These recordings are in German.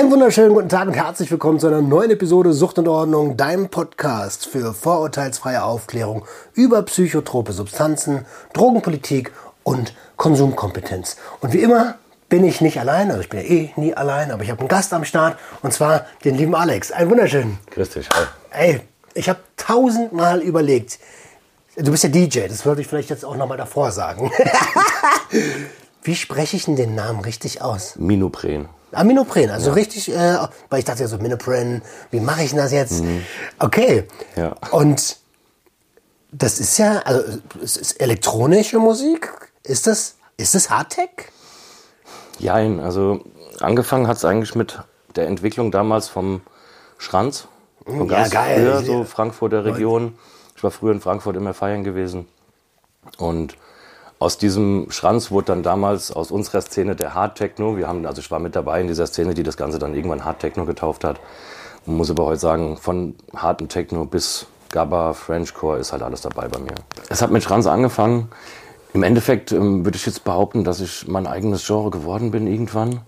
Einen wunderschönen guten Tag und herzlich willkommen zu einer neuen Episode Sucht und Ordnung, deinem Podcast für vorurteilsfreie Aufklärung über psychotrope Substanzen, Drogenpolitik und Konsumkompetenz. Und wie immer bin ich nicht allein, also ich bin ja eh nie allein, aber ich habe einen Gast am Start und zwar den lieben Alex. Einen wunderschönen. Grüß dich, hi. Ey, ich habe tausendmal überlegt. Du bist ja DJ, das wollte ich vielleicht jetzt auch nochmal davor sagen. Wie spreche ich denn den Namen richtig aus? Minopren. Aminopren, also richtig, äh, weil ich dachte ja so, Minopren, wie mache ich denn das jetzt? Okay. Ja. Und das ist ja, also es ist elektronische Musik. Ist das, ist das Hardtech? Jein, also angefangen hat es eigentlich mit der Entwicklung damals vom Schranz. Von Ja, ganz geil. früher, so Frankfurter Region. Ich war früher in Frankfurt immer feiern gewesen. Und aus diesem Schranz wurde dann damals aus unserer Szene der Hard Techno. Wir haben, also ich war mit dabei in dieser Szene, die das Ganze dann irgendwann Hard Techno getauft hat. Man muss aber heute sagen, von harten Techno bis Gabba, Frenchcore ist halt alles dabei bei mir. Es hat mit Schranz angefangen. Im Endeffekt ähm, würde ich jetzt behaupten, dass ich mein eigenes Genre geworden bin irgendwann.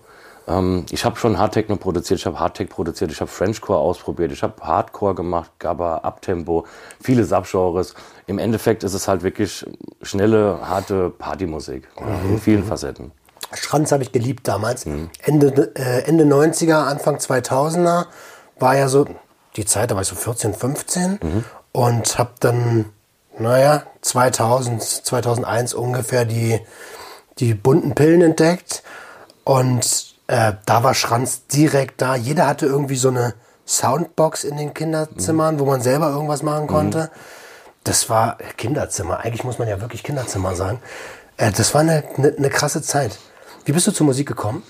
Ähm, ich habe schon Hardtechno produziert, ich habe Hardtech produziert, ich habe Frenchcore ausprobiert, ich habe Hardcore gemacht, Gabba, Uptempo, viele Subgenres. Im Endeffekt ist es halt wirklich schnelle, harte Partymusik ja, in vielen Facetten. Schranz habe ich geliebt damals. Ende, äh, Ende 90er, Anfang 2000er war ja so die Zeit, da war ich so 14, 15 und habe dann, naja, 2000, 2001 ungefähr die, die bunten Pillen entdeckt und äh, da war Schranz direkt da. Jeder hatte irgendwie so eine Soundbox in den Kinderzimmern, wo man selber irgendwas machen konnte. Das war Kinderzimmer. Eigentlich muss man ja wirklich Kinderzimmer sagen. Äh, das war eine, eine, eine krasse Zeit. Wie bist du zur Musik gekommen?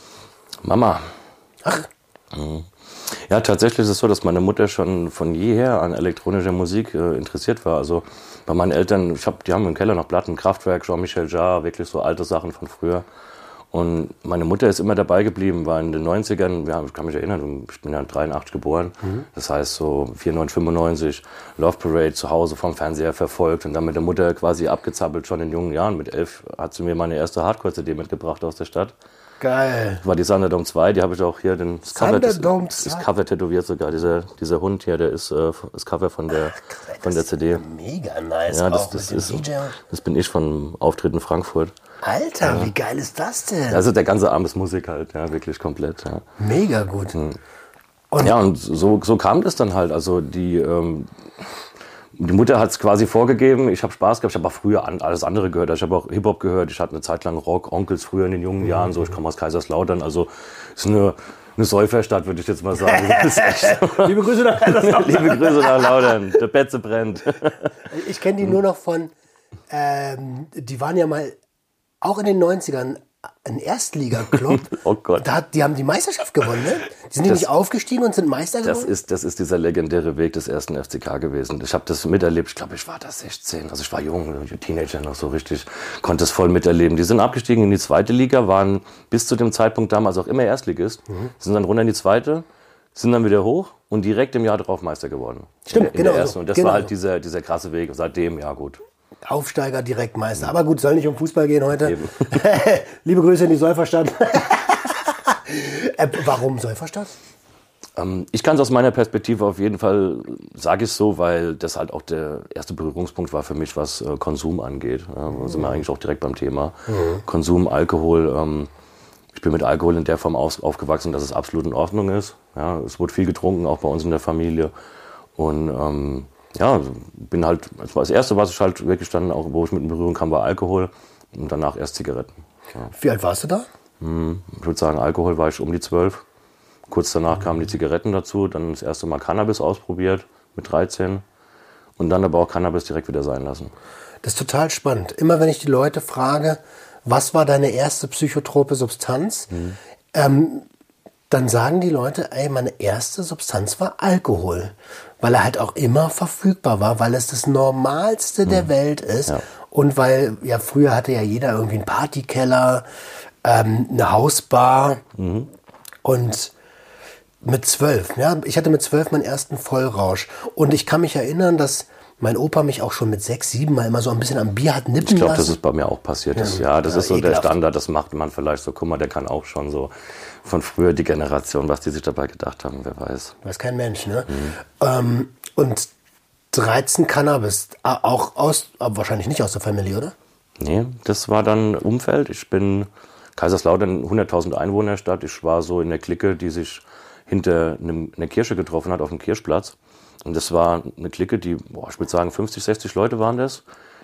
Mama. Ach, Ja, tatsächlich ist es so, dass meine Mutter schon von jeher an elektronischer Musik äh, interessiert war. Also bei meinen Eltern, ich hab, die haben im Keller noch Platten, Kraftwerk, Jean-Michel Jarre, wirklich so alte Sachen von früher. Und meine Mutter ist immer dabei geblieben, war in den 90ern, ja, ich kann mich erinnern, ich bin ja 83 geboren, das heißt so 94, 95, Love Parade zu Hause vom Fernseher verfolgt und dann mit der Mutter quasi abgezappelt, schon in jungen Jahren. Mit elf hat sie mir meine erste Hardcore-CD mitgebracht aus der Stadt. Geil. War die Thunderdome 2, die habe ich auch hier, den das Cover, das, das 2? Cover tätowiert sogar, dieser, dieser Hund hier, der ist äh, das Cover von der, von der CD. Mega nice. Ja, das, das, ist, das bin ich vom Auftritt in Frankfurt. Alter, wie geil ist das denn? Also der ganze Arm ist Musik halt, ja, wirklich komplett. Ja, Mega gut. Hm. Und ja und so, so kam das dann halt. Also die, ähm, die Mutter hat es quasi vorgegeben. Ich habe Spaß gehabt. Ich habe auch früher an, alles andere gehört. Ich habe auch Hip-Hop gehört. Ich hatte eine Zeit lang Rock, Onkels früher in den jungen Jahren. So, ich komme aus Kaiserslautern. Also ist eine, eine Säuferstadt, würde ich jetzt mal sagen. Liebe Grüße nach Liebe Grüße nach Laudern. Der Betze brennt. Ich kenne die nur noch von, ähm, die waren ja mal auch in den 90ern ein Erstliga-Club. Oh Gott. Da, hat- die haben die Meisterschaft gewonnen, ne? Die sind Das- nicht aufgestiegen und sind Meister Das geworden? ist, das ist dieser legendäre Weg des ersten FCK gewesen. Ich habe das miterlebt. Ich glaube, ich war da 16. Also ich war jung, Teenager noch so richtig. Konnte es voll miterleben. Die sind abgestiegen in die zweite Liga, waren bis zu dem Zeitpunkt damals auch immer Erstligist. Mhm. Sind dann runter in die zweite, sind dann wieder hoch und direkt im Jahr darauf Meister geworden. Stimmt, in, in genau Der ersten. Und das Genau war halt dieser, dieser krasse Weg. Seitdem, ja gut. Aufsteiger, direkt Meister. Aber gut, soll nicht um Fußball gehen heute. Liebe Grüße in die Säuferstadt. äh, warum Säuferstadt? Ähm, ich kann es aus meiner Perspektive auf jeden Fall, sage ich so, weil das halt auch der erste Berührungspunkt war für mich, was äh, Konsum angeht. Ja, da sind wir eigentlich auch direkt beim Thema. Konsum, Alkohol. Ähm, ich bin mit Alkohol in der Form aus, aufgewachsen, dass es absolut in Ordnung ist. Ja, es wurde viel getrunken, auch bei uns in der Familie. Und ähm, ja, bin halt, das war das Erste, was ich halt wirklich dann auch, wo ich mit in Berührung kam, war Alkohol. Und danach erst Zigaretten. Ja. Wie alt warst du da? Ich würde sagen, Alkohol war ich um die zwölf. Kurz danach kamen die Zigaretten dazu, dann das erste Mal Cannabis ausprobiert mit 13 und dann aber auch Cannabis direkt wieder sein lassen. Das ist total spannend. Immer wenn ich die Leute frage, was war deine erste psychotrope Substanz, ähm, dann sagen die Leute, ey, meine erste Substanz war Alkohol. Weil er halt auch immer verfügbar war, weil es das Normalste der Welt ist. Ja. Und weil, ja, früher hatte ja jeder irgendwie einen Partykeller, ähm, eine Hausbar. Und mit zwölf, ja, ich hatte mit zwölf meinen ersten Vollrausch. Und ich kann mich erinnern, dass mein Opa mich auch schon mit sechs, sieben Mal immer so ein bisschen am Bier hat nippen Ich glaube, das ist bei mir auch passiert. Ja, ja, das ja, ist so der ekelhaft. Standard, das macht man vielleicht so. Guck mal, der kann auch schon so von früher die Generation, was die sich dabei gedacht haben, wer weiß. Weiß kein Mensch, ne? Ähm, und 13 Cannabis, auch aus, aber wahrscheinlich nicht aus der Familie, oder? Nee, das war dann Umfeld. Ich bin Kaiserslautern, 100.000 Einwohnerstadt. Ich war so in der Clique, die sich hinter einem, einer Kirche getroffen hat, auf dem Kirchplatz. Und das war eine Clique, die, boah, ich würde sagen, 50, 60 Leute waren das.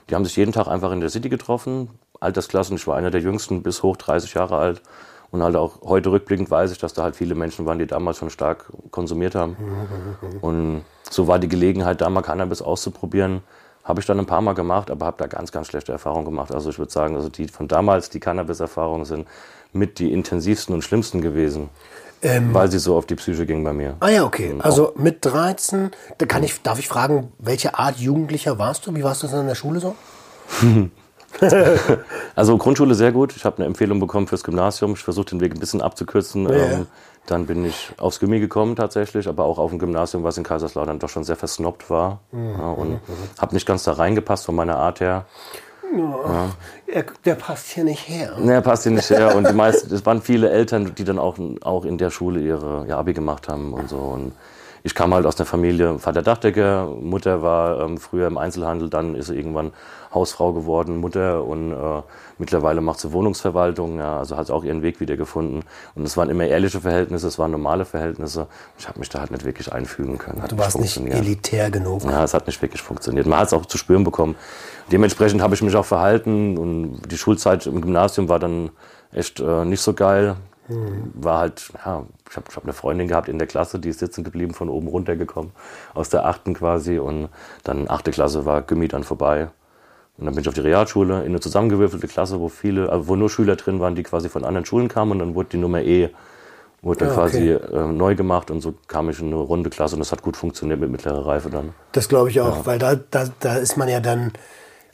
Die haben sich jeden Tag einfach in der City getroffen. Altersklassen, ich war einer der jüngsten, bis hoch 30 Jahre alt. Und halt auch heute rückblickend weiß ich, dass da halt viele Menschen waren, die damals schon stark konsumiert haben. Und so war die Gelegenheit, da mal Cannabis auszuprobieren. Habe ich dann ein paar Mal gemacht, aber habe da ganz, ganz schlechte Erfahrungen gemacht. Also ich würde sagen, also die von damals, die Cannabis-Erfahrungen sind mit die intensivsten und schlimmsten gewesen, weil sie so auf die Psyche ging bei mir. Ah ja, okay. Also mit 13, da kann ich, darf ich fragen, welche Art Jugendlicher warst du? Wie warst du denn in der Schule so? Also Grundschule sehr gut. Ich habe eine Empfehlung bekommen fürs Gymnasium. Ich versuche den Weg ein bisschen abzukürzen. Ja. Ähm, dann bin ich aufs Gimmi gekommen tatsächlich, aber auch auf ein Gymnasium, was in Kaiserslautern doch schon sehr versnobbt war. Mhm. Ja, und habe nicht ganz da reingepasst von meiner Art her. Der, der passt hier nicht her. Ne, passt hier nicht her. Und die meisten, es waren viele Eltern, die dann auch, auch in der Schule ihre ihr Abi gemacht haben und so. Und ich kam halt aus der Familie, Vater Dachdecker, Mutter war ähm, früher im Einzelhandel, dann ist sie irgendwann Hausfrau geworden, Mutter und äh, mittlerweile macht sie Wohnungsverwaltung, ja, also hat sie auch ihren Weg wieder gefunden. Und es waren immer ehrliche Verhältnisse, es waren normale Verhältnisse. Ich habe mich da halt nicht wirklich einfügen können. Hat Du warst nicht funktioniert. elitär genug. Ja, es hat nicht wirklich funktioniert. Man hat es auch zu spüren bekommen. Dementsprechend habe ich mich auch verhalten und die Schulzeit im Gymnasium war dann echt äh, nicht so geil. War halt, ja, ich habe ich hab eine Freundin gehabt in der Klasse, die ist sitzen geblieben, von oben runtergekommen, aus der achten quasi. Und dann achte Klasse war Gimmi dann vorbei. Und dann bin ich auf die Realschule in eine zusammengewürfelte Klasse, wo viele, also wo nur Schüler drin waren, die quasi von anderen Schulen kamen. Und dann wurde die Nummer E wurde dann Ja, quasi okay. äh, neu gemacht und so kam ich in eine runde Klasse und das hat gut funktioniert mit mittlerer Reife dann. Das glaube ich auch, weil da, da, da ist man ja dann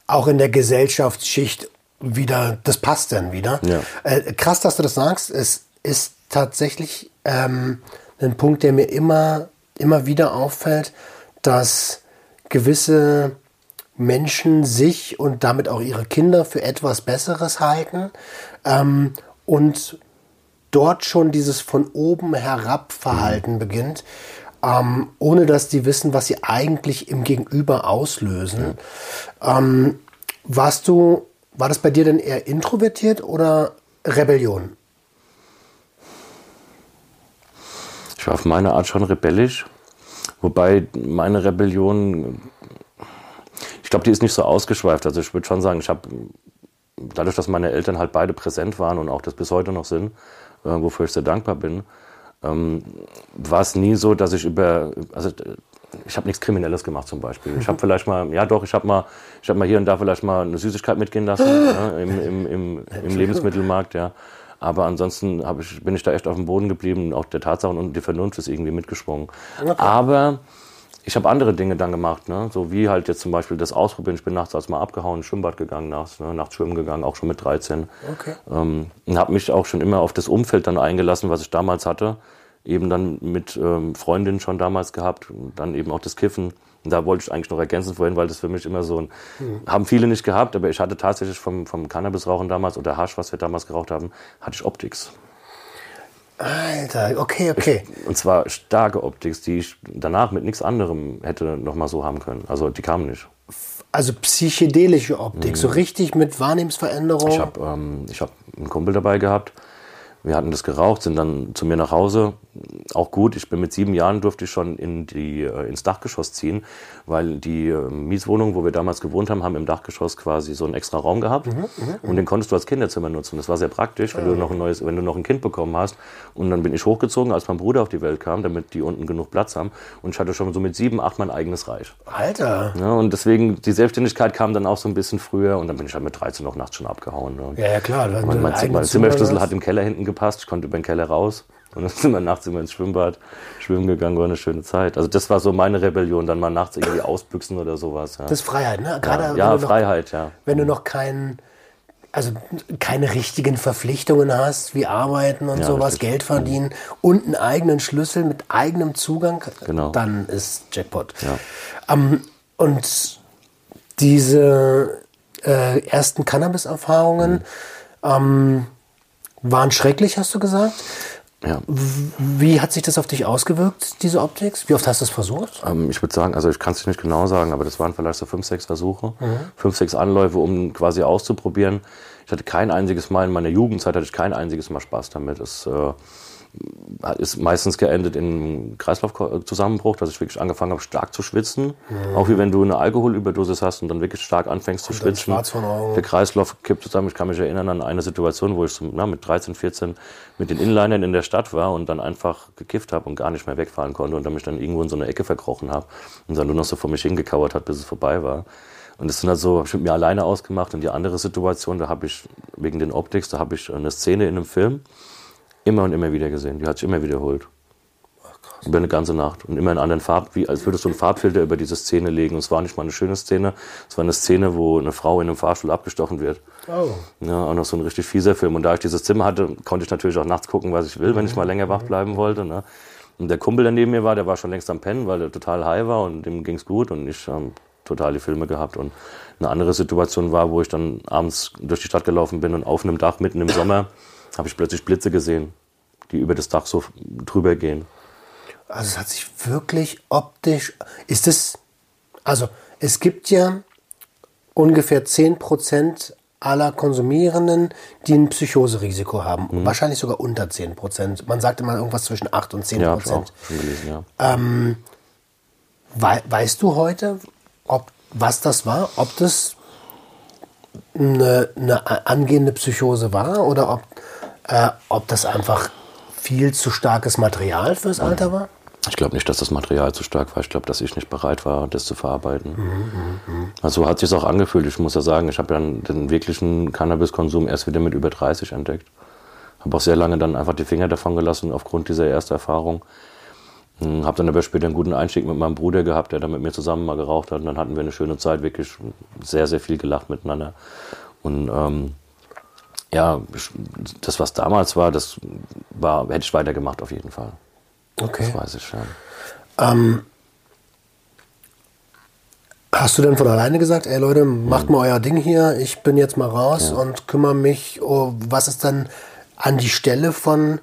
auch in der Gesellschaftsschicht wieder, das passt dann wieder. Ja. Äh, krass, dass du das sagst. Es ist tatsächlich ähm, ein Punkt, der mir immer, immer wieder auffällt, dass gewisse Menschen sich und damit auch ihre Kinder für etwas Besseres halten ähm, und dort schon dieses von oben herab Verhalten beginnt, ähm, ohne dass die wissen, was sie eigentlich im Gegenüber auslösen. Ähm, warst du, war das bei dir denn eher introvertiert oder Rebellion? Ich war auf meine Art schon rebellisch, wobei meine Rebellion, ich glaube, die ist nicht so ausgeschweift. Also ich würde schon sagen, ich habe, dadurch, dass meine Eltern halt beide präsent waren und auch das bis heute noch sind, äh, wofür ich sehr dankbar bin, ähm, war es nie so, dass ich über, also äh, ich habe nichts Kriminelles gemacht zum Beispiel. Ich habe vielleicht mal, ja doch, ich habe mal, ich habe mal hier und da vielleicht mal eine Süßigkeit mitgehen lassen ja, im, im, im, im Lebensmittelmarkt, ja. Aber ansonsten ich, bin ich da echt auf dem Boden geblieben. Auch der Tatsachen und die Vernunft ist irgendwie mitgesprungen. Aber ich habe andere Dinge dann gemacht, ne? so wie halt jetzt zum Beispiel das Ausprobieren. Ich bin nachts als mal abgehauen, ins Schwimmbad gegangen, nachts, ne? nachts schwimmen gegangen, auch schon mit 13. Okay. Ähm, und habe mich auch schon immer auf das Umfeld dann eingelassen, was ich damals hatte. Eben dann mit ähm, Freundinnen schon damals gehabt und dann eben auch das Kiffen. Und da wollte ich eigentlich noch ergänzen vorhin, weil das für mich immer so ein, haben viele nicht gehabt, aber ich hatte tatsächlich vom, vom Cannabisrauchen damals oder Hasch, was wir damals geraucht haben, hatte ich Optics. Alter, okay, okay. Und zwar starke Optics, die ich danach mit nichts anderem hätte noch mal so haben können. Also die kamen nicht. Also psychedelische Optik, so richtig mit Wahrnehmensveränderung. Ich habe ähm, ich hab einen Kumpel dabei gehabt. Wir hatten das geraucht, sind dann zu mir nach Hause. Auch gut. Ich bin mit sieben Jahren durfte ich schon in die, äh, ins Dachgeschoss ziehen, weil die äh, Mietswohnung, wo wir damals gewohnt haben, haben im Dachgeschoss quasi so einen extra Raum gehabt und den konntest du als Kinderzimmer nutzen. Das war sehr praktisch, wenn du noch ein neues, wenn du noch ein Kind bekommen hast. Und dann bin ich hochgezogen, als mein Bruder auf die Welt kam, damit die unten genug Platz haben. Und ich hatte schon so mit sieben, acht mein eigenes Reich. Alter. Ja, und deswegen, die Selbstständigkeit kam dann auch so ein bisschen früher und dann bin ich halt mit 13 noch nachts schon abgehauen. Ne? Ja, ja, klar. Mein, mein, Zimmerschlüssel Zimmer hat im Keller hinten gepasst, ich konnte über den Keller raus. Und dann sind wir nachts immer ins Schwimmbad schwimmen gegangen, war eine schöne Zeit. Also das war so meine Rebellion, dann mal nachts irgendwie ausbüchsen oder sowas. Ja, Das ist Freiheit, ne? Gerade ja, ja du noch, Freiheit, ja. wenn du noch keinen, also keine richtigen Verpflichtungen hast, wie arbeiten und Ja, sowas, richtig. Geld verdienen und einen eigenen Schlüssel mit eigenem Zugang, Genau. dann ist Jackpot. Ja. Ähm, und diese äh, ersten Cannabis-Erfahrungen ähm, waren schrecklich, hast du gesagt. Ja. Wie hat sich das auf dich ausgewirkt, diese Optik? Wie oft hast du es versucht? Ähm, ich würde sagen, also ich kann es nicht genau sagen, aber das waren vielleicht so fünf, sechs Versuche, fünf, sechs Anläufe, um quasi auszuprobieren. Ich hatte kein einziges Mal in meiner Jugendzeit hatte ich kein einziges Mal Spaß damit. Es äh, ist meistens geendet in Kreislaufzusammenbruch, dass ich wirklich angefangen habe, stark zu schwitzen. Auch wie wenn du eine Alkoholüberdosis hast und dann wirklich stark anfängst zu dann schwitzen. Der Kreislauf kippt zusammen. Ich kann mich erinnern an eine Situation, wo ich so, na, mit 13, 14 mit den Inlinern in der Stadt war und dann einfach gekifft habe und gar nicht mehr wegfahren konnte und dann mich dann irgendwo in so eine Ecke verkrochen habe und dann nur noch so vor mich hingekauert hat, bis es vorbei war. Und das sind halt so, ich mit mir alleine ausgemacht. Und die andere Situation, da habe ich, wegen den Optics, da habe ich eine Szene in einem Film immer und immer wieder gesehen. Die hat sich immer wiederholt. Über eine ganze Nacht. Und immer in anderen Farben, wie als würdest du einen Farbfilter über diese Szene legen. Und es war nicht mal eine schöne Szene. Es war eine Szene, wo eine Frau in einem Fahrstuhl abgestochen wird. Oh. Ja, auch noch so ein richtig fieser Film. Und da ich dieses Zimmer hatte, konnte ich natürlich auch nachts gucken, was ich will, wenn ich mal länger wach bleiben wollte. Ne? Und der Kumpel, der neben mir war, der war schon längst am Pennen, weil er total high war und dem ging's gut und ich ähm, total die Filme gehabt. Und eine andere Situation war, wo ich dann abends durch die Stadt gelaufen bin und auf einem Dach mitten im Sommer habe ich plötzlich Blitze gesehen, die über das Dach so drüber gehen. Also es hat sich wirklich optisch. Ist es. Also es gibt ja ungefähr 10% aller Konsumierenden, die ein Psychoserisiko haben. Mhm. Wahrscheinlich sogar unter 10%. Man sagt immer irgendwas zwischen 8 und 10%. Ja, auch schon gelesen, ja. Wei weißt du heute, ob, was das war? Ob das eine, eine angehende Psychose war oder ob, äh, ob das einfach viel zu starkes Material fürs Alter war? Ich glaube nicht, dass das Material zu stark war. Ich glaube, dass ich nicht bereit war, das zu verarbeiten. Also so hat sich auch angefühlt. Ich muss ja sagen, ich habe dann den wirklichen Cannabiskonsum erst wieder mit über 30 entdeckt. Habe auch sehr lange dann einfach die Finger davon gelassen aufgrund dieser ersten Erfahrung. Habe dann aber später einen guten Einstieg mit meinem Bruder gehabt, der dann mit mir zusammen mal geraucht hat. Und dann hatten wir eine schöne Zeit, wirklich sehr, sehr viel gelacht miteinander. Und ähm, ja, das, was damals war, das war, hätte ich weitergemacht auf jeden Fall. Okay. Das weiß ich, ja. Hast du denn von alleine gesagt, ey Leute, macht mal euer Ding hier, ich bin jetzt mal raus und kümmere mich, oh, was ist dann an die Stelle von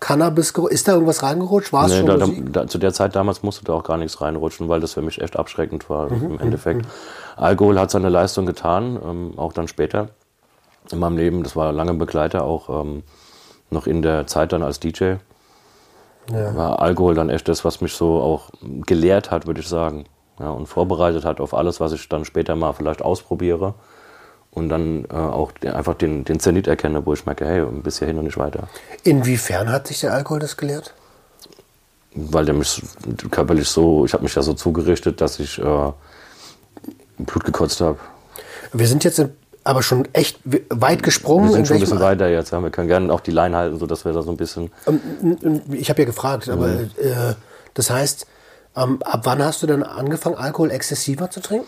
Cannabis? Ist da irgendwas reingerutscht? War es Nee, schon da, da, zu der Zeit damals musste da auch gar nichts reinrutschen, weil das für mich echt abschreckend war im Endeffekt. Alkohol hat seine Leistung getan, ähm, auch dann später in meinem Leben. Das war lange Begleiter, auch ähm, noch in der Zeit dann als DJ. War Alkohol dann echt das, was mich so auch gelehrt hat, würde ich sagen. Ja, und vorbereitet hat auf alles, was ich dann später mal vielleicht ausprobiere. Und dann äh, auch einfach den, den Zenit erkenne, wo ich merke, hey, bis hierhin und nicht weiter. Inwiefern hat sich der Alkohol das gelehrt? weil der mich körperlich so, ich habe mich ja so zugerichtet, dass ich äh, Blut gekotzt habe. Wir sind jetzt aber schon echt weit gesprungen. Wir sind In schon ein bisschen weiter jetzt. Ja. Wir können gerne auch die Line halten, sodass wir da so ein bisschen. Ich habe ja gefragt, aber Mhm. äh, das heißt, ähm, ab wann hast du dann angefangen, Alkohol exzessiver zu trinken?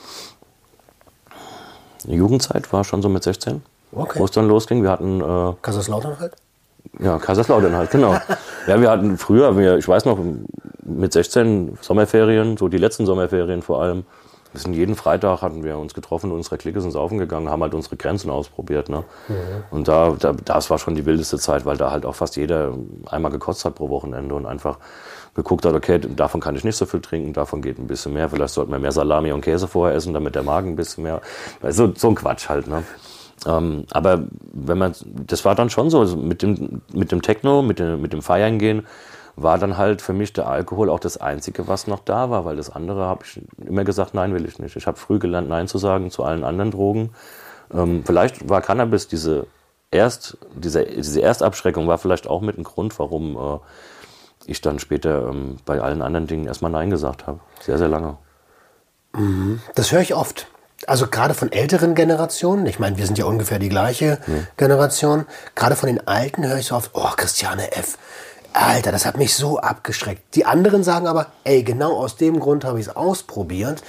Die Jugendzeit war schon so mit 16, Okay. wo es dann losging. Wir hatten äh, Kaiserslautern halt? Ja, Kaiserslautern halt, genau. ja, wir hatten früher, wir, ich weiß noch, mit 16 Sommerferien, so die letzten Sommerferien vor allem, wir sind jeden Freitag hatten wir uns getroffen, in unserer Clique sind saufen gegangen, haben halt unsere Grenzen ausprobiert. Ne? Und da, da, das war schon die wildeste Zeit, weil da halt auch fast jeder einmal gekotzt hat pro Wochenende und einfach geguckt hat, okay, davon kann ich nicht so viel trinken, davon geht ein bisschen mehr, vielleicht sollten wir mehr Salami und Käse vorher essen, damit der Magen ein bisschen mehr, so, so ein Quatsch halt. Ne? Ähm, aber wenn man, das war dann schon so, also mit dem, mit dem Techno, mit dem, mit dem Feiern gehen, war dann halt für mich der Alkohol auch das Einzige, was noch da war, weil das andere habe ich immer gesagt, nein, will ich nicht. Ich habe früh gelernt, nein zu sagen zu allen anderen Drogen. Ähm, vielleicht war Cannabis diese Erst, diese, diese Erstabschreckung war vielleicht auch mit ein Grund, warum äh, ich dann später ähm, bei allen anderen Dingen erstmal Nein gesagt habe. Sehr, sehr lange. Das höre ich oft. Also gerade von älteren Generationen, ich meine, wir sind ja ungefähr die gleiche Generation, gerade von den Alten höre ich so oft, oh, Christiane F., Alter, das hat mich so abgeschreckt. Die anderen sagen aber, ey, genau aus dem Grund habe ich es ausprobiert.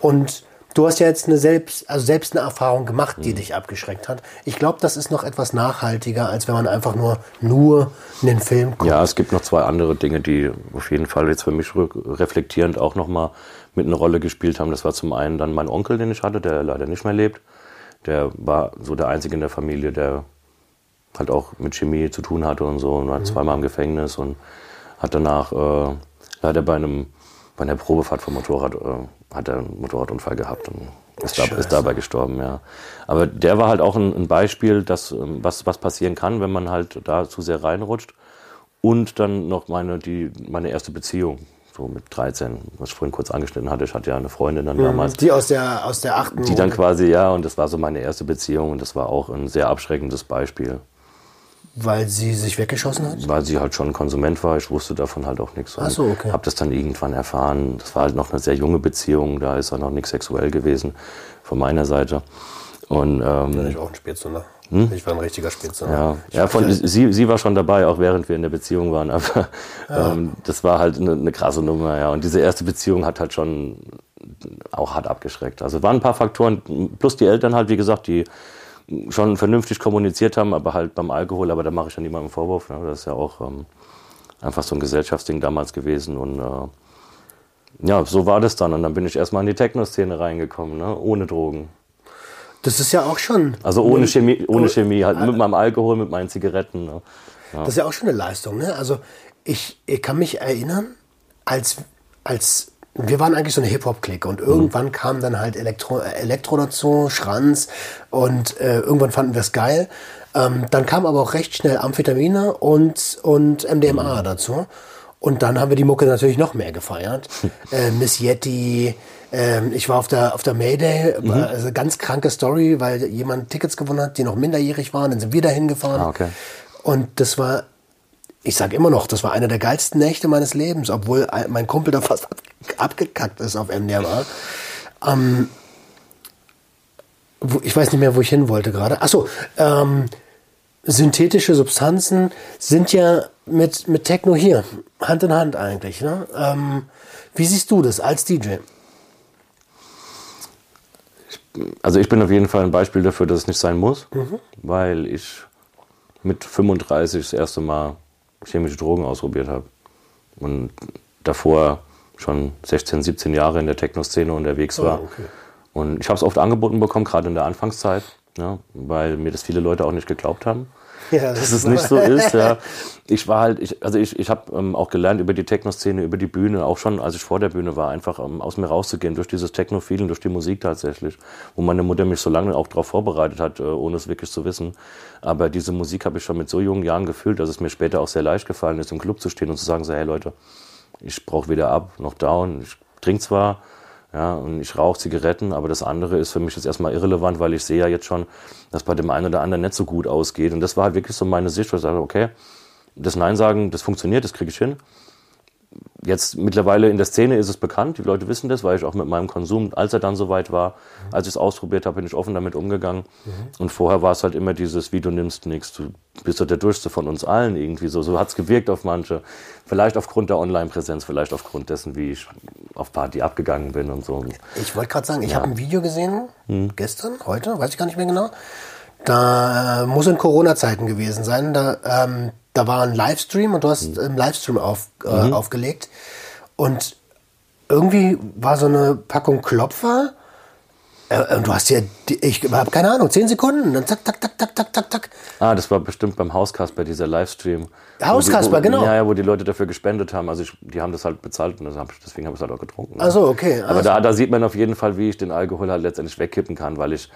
Und du hast ja jetzt eine selbst, also selbst eine Erfahrung gemacht, die dich abgeschreckt hat. Ich glaube, das ist noch etwas nachhaltiger, als wenn man einfach nur, nur in den Film guckt. Ja, es gibt noch zwei andere Dinge, die auf jeden Fall jetzt für mich reflektierend auch nochmal mit eine Rolle gespielt haben. Das war zum einen dann mein Onkel, den ich hatte, der leider nicht mehr lebt. Der war so der Einzige in der Familie, der halt auch mit Chemie zu tun hatte und so und war zweimal im Gefängnis und hat danach äh, leider bei einem bei einer Probefahrt vom Motorrad äh, hat er einen Motorradunfall gehabt und ist, da, ist dabei gestorben, ja. Aber der war halt auch ein, ein Beispiel, dass, ähm, was, was passieren kann, wenn man halt da zu sehr reinrutscht. Und dann noch meine, die, meine erste Beziehung, so mit 13, was ich vorhin kurz angeschnitten hatte. Ich hatte ja eine Freundin dann damals. Die aus der, aus der achten. Die dann quasi, ja, und das war so meine erste Beziehung und das war auch ein sehr abschreckendes Beispiel, weil sie sich weggeschossen hat? weil sie halt schon ein Konsument war. Ich wusste davon halt auch nichts. Ach so, okay. Hab das dann irgendwann erfahren. Das war halt noch eine sehr junge Beziehung, da ist auch noch nichts sexuell gewesen von meiner Seite. Und ähm, Ich auch ein Spätzünder. Ich war ein richtiger Spätzünder. Ja, ja von, sie, sie war schon dabei, auch während wir in der Beziehung waren, aber ähm, das war halt eine, eine krasse Nummer, ja. Und diese erste Beziehung hat halt schon auch hart abgeschreckt. Also waren ein paar Faktoren, plus die Eltern halt, wie gesagt, die schon vernünftig kommuniziert haben, aber halt beim Alkohol, aber da mache ich ja niemandem Vorwurf. Ne? Das ist ja auch ähm, einfach so ein Gesellschaftsding damals gewesen und äh, ja, so war das dann. Und dann bin ich erstmal in die Techno-Szene reingekommen, ne? ohne Drogen. Das ist ja auch schon. Also ohne Chemie, ohne Chemie, halt mit meinem Alkohol, mit meinen Zigaretten. Ne? Das ist ja auch schon eine Leistung. Ne? Also ich, ich kann mich erinnern, als, als wir waren eigentlich so eine Hip-Hop-Clique und irgendwann kam dann halt Elektro, äh, Elektro dazu, Schranz und äh, irgendwann fanden wir es geil. Ähm, dann kam aber auch recht schnell Amphetamine und, und MDMA dazu. Und dann haben wir die Mucke natürlich noch mehr gefeiert. äh, Miss Yeti, ähm, ich war auf der, auf der Mayday, Mhm. also ganz kranke Story, weil jemand Tickets gewonnen hat, die noch minderjährig waren, dann sind wir dahin gefahren. Ah, okay. Und das war, ich sage immer noch, das war eine der geilsten Nächte meines Lebens, obwohl mein Kumpel da fast ab- abgekackt ist auf MDMA. Ähm, ich weiß nicht mehr, wo ich hin wollte gerade. Achso, ähm, synthetische Substanzen sind ja mit, mit Techno hier, Hand in Hand eigentlich. Ne? Ähm, wie siehst du das als DJ? Also ich bin auf jeden Fall ein Beispiel dafür, dass es nicht sein muss, weil ich mit 35 das erste Mal chemische Drogen ausprobiert habe. Und davor schon 16, 17 Jahre in der Techno-Szene unterwegs war. okay. Und ich habe es oft angeboten bekommen, gerade in der Anfangszeit, ja, weil mir das viele Leute auch nicht geglaubt haben. Ja, dass es nicht so ist. Ja. Ich war halt, ich, also ich, ich habe ähm, auch gelernt über die Techno-Szene, über die Bühne, auch schon als ich vor der Bühne war, einfach ähm, aus mir rauszugehen, durch dieses Techno-Feeling, durch die Musik tatsächlich, wo meine Mutter mich so lange auch darauf vorbereitet hat, äh, ohne es wirklich zu wissen. Aber diese Musik habe ich schon mit so jungen Jahren gefühlt, dass es mir später auch sehr leicht gefallen ist, im Club zu stehen und zu sagen, so, hey Leute, ich brauche weder ab noch down. Ich trinke zwar, ja, und ich rauche Zigaretten, aber das andere ist für mich jetzt erstmal irrelevant, weil ich sehe ja jetzt schon, dass bei dem einen oder anderen nicht so gut ausgeht. Und das war halt wirklich so meine Sicht, wo ich sage, okay, das Nein sagen, das funktioniert, das kriege ich hin. Jetzt mittlerweile in der Szene ist es bekannt, die Leute wissen das, weil ich auch mit meinem Konsum, als er dann soweit war, als ich es ausprobiert habe, bin ich offen damit umgegangen. Und vorher war es halt immer dieses, wie du nimmst nichts, du bist doch der Durchste von uns allen irgendwie so. So hat es gewirkt auf manche. Vielleicht aufgrund der Online-Präsenz, vielleicht aufgrund dessen, wie ich auf Party abgegangen bin und so. Ich wollte gerade sagen, ich habe ein Video gesehen, gestern, heute, weiß ich gar nicht mehr genau. Da äh, muss in Corona-Zeiten gewesen sein. Da, ähm, da war ein Livestream und du hast im Livestream auf, äh, aufgelegt. Und irgendwie war so eine Packung Klopfer. Äh, und du hast ja, ich habe keine Ahnung, 10 Sekunden. Dann zack, zack, zack, zack, zack, zack, zack. Ah, das war bestimmt beim Hauskasper, dieser Livestream. Hauskasper, genau. Ja, ja, wo die Leute dafür gespendet haben. Also ich, die haben das halt bezahlt und deswegen habe ich es halt auch getrunken. Ach so, okay. Aber Also- da, da sieht man auf jeden Fall, wie ich den Alkohol halt letztendlich wegkippen kann, weil ich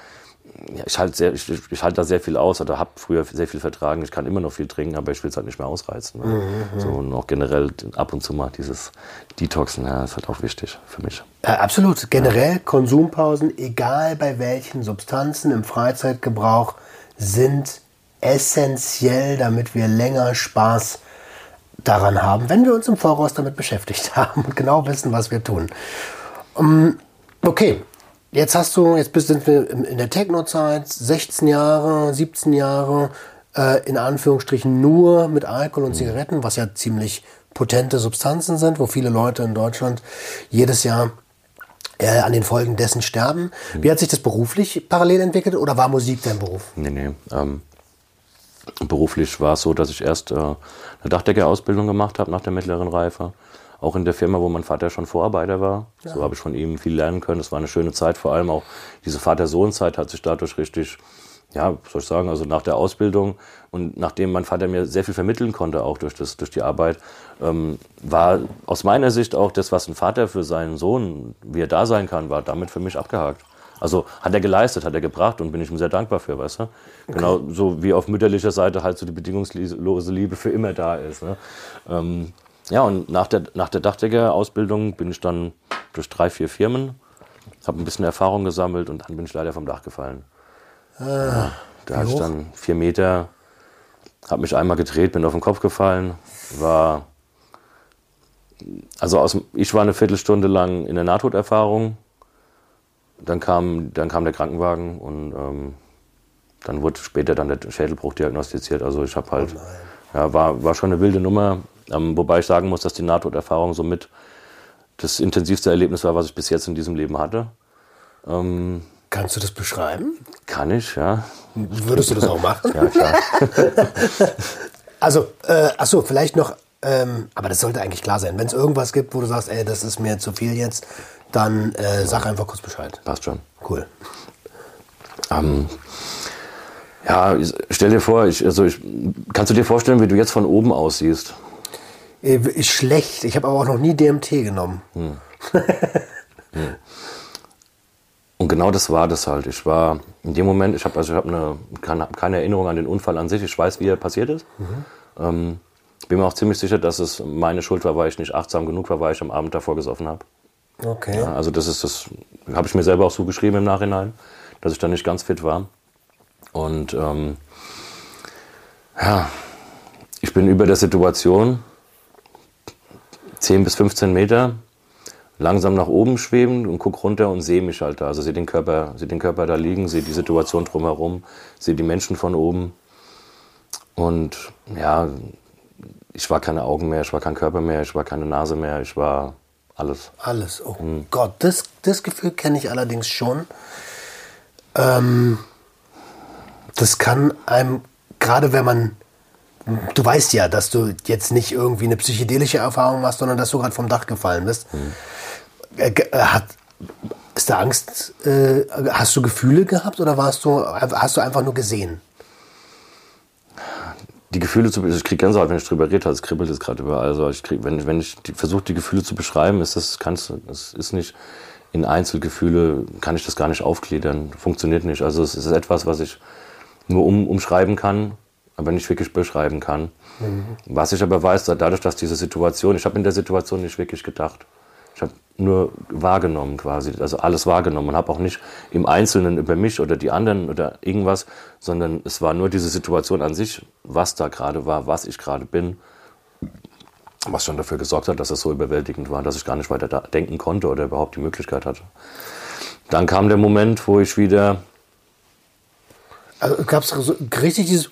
ja, ich halte ich, ich halte da sehr viel aus oder habe früher sehr viel vertragen. Ich kann immer noch viel trinken, aber ich will es halt nicht mehr ausreizen. Ne? Mhm, So und auch generell ab und zu mal dieses Detoxen, ja, ist halt auch wichtig für mich. Äh, absolut. Generell Konsumpausen, egal bei welchen Substanzen im Freizeitgebrauch, sind essentiell, damit wir länger Spaß daran haben, wenn wir uns im Voraus damit beschäftigt haben und genau wissen, was wir tun. Um, okay, jetzt hast du, jetzt sind wir in der Techno-Zeit, 16 Jahre, 17 Jahre, äh, in Anführungsstrichen nur mit Alkohol und Zigaretten, was ja ziemlich potente Substanzen sind, wo viele Leute in Deutschland jedes Jahr äh, an den Folgen dessen sterben. Wie hat sich das beruflich parallel entwickelt oder war Musik dein Beruf? Nee, nee. Ähm, beruflich war es so, dass ich erst äh, eine Dachdeckerausbildung gemacht habe nach der mittleren Reife. Auch in der Firma, wo mein Vater schon Vorarbeiter war. So habe ich von ihm viel lernen können. Es war eine schöne Zeit. Vor allem auch diese Vater-Sohn-Zeit hat sich dadurch richtig, ja, soll ich sagen, also nach der Ausbildung und nachdem mein Vater mir sehr viel vermitteln konnte, auch durch, das, durch die Arbeit, ähm, war aus meiner Sicht auch das, was ein Vater für seinen Sohn, wie er da sein kann, war damit für mich abgehakt. Also hat er geleistet, hat er gebracht und bin ich ihm sehr dankbar für, weißt du? Genau so wie auf mütterlicher Seite halt so die bedingungslose Liebe für immer da ist. Ne? Ähm, ja, und nach der, nach der Dachdecker-Ausbildung bin ich dann durch drei, vier Firmen, habe ein bisschen Erfahrung gesammelt und dann bin ich leider vom Dach gefallen. ja, da hatte ich hoch? dann vier Meter, habe mich einmal gedreht, bin auf den Kopf gefallen, war also aus, ich war eine Viertelstunde lang in der Nahtoderfahrung. Dann kam, dann kam der Krankenwagen und ähm, dann wurde später dann der Schädelbruch diagnostiziert. Also ich habe halt, ja, war, war schon eine wilde Nummer. Ähm, wobei ich sagen muss, dass die Nahtoderfahrung somit das intensivste Erlebnis war, was ich bis jetzt in diesem Leben hatte. Kannst du das beschreiben? Kann ich, ja. Würdest du das auch machen? Ja, klar. Also, äh, achso, vielleicht noch, ähm, aber das sollte eigentlich klar sein. Wenn es irgendwas gibt, wo du sagst, ey, das ist mir zu viel jetzt, dann äh, sag einfach kurz Bescheid. Passt schon. Cool. Ähm, ja, stell dir vor, ich, also ich, kannst du dir vorstellen, wie du jetzt von oben aussiehst? Äh, Ist schlecht. Ich habe aber auch noch nie DMT genommen. Und genau das war das halt. Ich war in dem Moment, ich habe also ich hab eine, keine, keine Erinnerung an den Unfall an sich. Ich weiß, wie er passiert ist. Ähm, bin mir auch ziemlich sicher, dass es meine Schuld war, weil ich nicht achtsam genug war, weil ich am Abend davor gesoffen habe. Okay. Ja, also das ist das, habe ich mir selber auch so geschrieben im Nachhinein, dass ich dann nicht ganz fit war. Und ähm, ja, ich bin über der Situation 10 bis 15 Meter langsam nach oben schweben und guck runter und sehe mich halt da. Also sehe den Körper, sehe den Körper da liegen, sehe die Situation drumherum, sehe die Menschen von oben. Und ja, ich war keine Augen mehr, ich war kein Körper mehr, ich war keine Nase mehr, ich war alles. Alles. Oh Gott, das, das Gefühl kenne ich allerdings schon. Ähm, das kann einem, gerade wenn man, du weißt ja, dass du jetzt nicht irgendwie eine psychedelische Erfahrung machst, sondern dass du gerade vom Dach gefallen bist. Äh, äh, hat, ist da Angst, äh, hast du Gefühle gehabt oder warst du, hast du einfach nur gesehen? die Gefühle zu ich kriege Gänsehaut, wenn ich drüber rede, es kribbelt es gerade überall. Also ich krieg, wenn, wenn ich versuche, die Gefühle zu beschreiben, ist das, kannst, es ist nicht in Einzelgefühle, kann ich das gar nicht aufgliedern, funktioniert nicht. Also es ist etwas, was ich nur um, umschreiben kann, aber nicht wirklich beschreiben kann. Was ich aber weiß, dadurch, dass diese Situation, ich habe in der Situation nicht wirklich gedacht. Ich habe nur wahrgenommen quasi, also alles wahrgenommen und habe auch nicht im Einzelnen über mich oder die anderen oder irgendwas, sondern es war nur diese Situation an sich, was da gerade war, was ich gerade bin, was schon dafür gesorgt hat, dass es so überwältigend war, dass ich gar nicht weiter da denken konnte oder überhaupt die Möglichkeit hatte. Dann kam der Moment, wo ich wieder Also gab es so richtig dieses,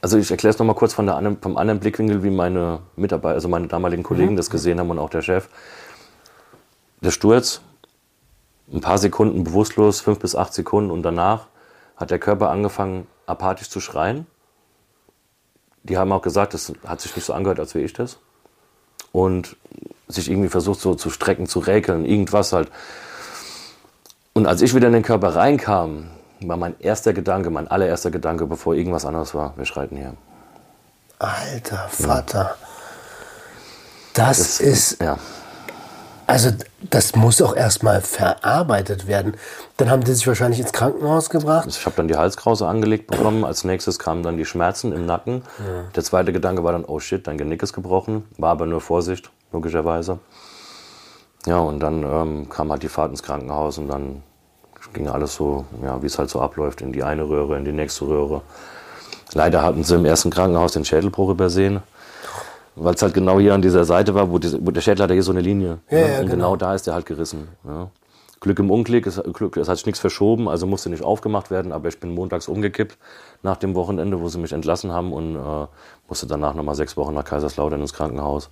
Also ich erkläre es nochmal kurz von der anderen, vom anderen Blickwinkel, wie meine Mitarbeiter, also meine damaligen Kollegen das gesehen haben und auch der Chef. Der Sturz, ein paar Sekunden bewusstlos, fünf bis acht Sekunden und danach hat der Körper angefangen, apathisch zu schreien. Die haben auch gesagt, das hat sich nicht so angehört, als wäre ich das. Und sich irgendwie versucht so zu strecken, zu räkeln, irgendwas halt. Und als ich wieder in den Körper reinkam, war mein erster Gedanke, mein allererster Gedanke, bevor irgendwas anderes war, wir schreiten hier. alter Vater, das, ist, Ja, Also das muss auch erstmal verarbeitet werden. Dann haben die sich wahrscheinlich ins Krankenhaus gebracht. Ich habe dann die Halskrause angelegt bekommen. Als nächstes kamen dann die Schmerzen im Nacken. Der zweite Gedanke war dann, oh shit, dein Genick ist gebrochen. War aber nur Vorsicht, logischerweise. Ja, und dann ähm, kam halt die Fahrt ins Krankenhaus und dann ging alles so, ja, wie es halt so abläuft, in die eine Röhre, in die nächste Röhre. Leider hatten sie im ersten Krankenhaus den Schädelbruch übersehen, weil es halt genau hier an dieser Seite war, wo, die, wo der Schädel hat ja hier so eine Linie. Ja, ne? ja, und genau. genau da ist der halt gerissen. Ja. Glück im Unglück, es, Glück, es hat sich nichts verschoben, also musste nicht aufgemacht werden, aber ich bin montags umgekippt nach dem Wochenende, wo sie mich entlassen haben und äh, musste danach nochmal sechs Wochen nach Kaiserslautern ins Krankenhaus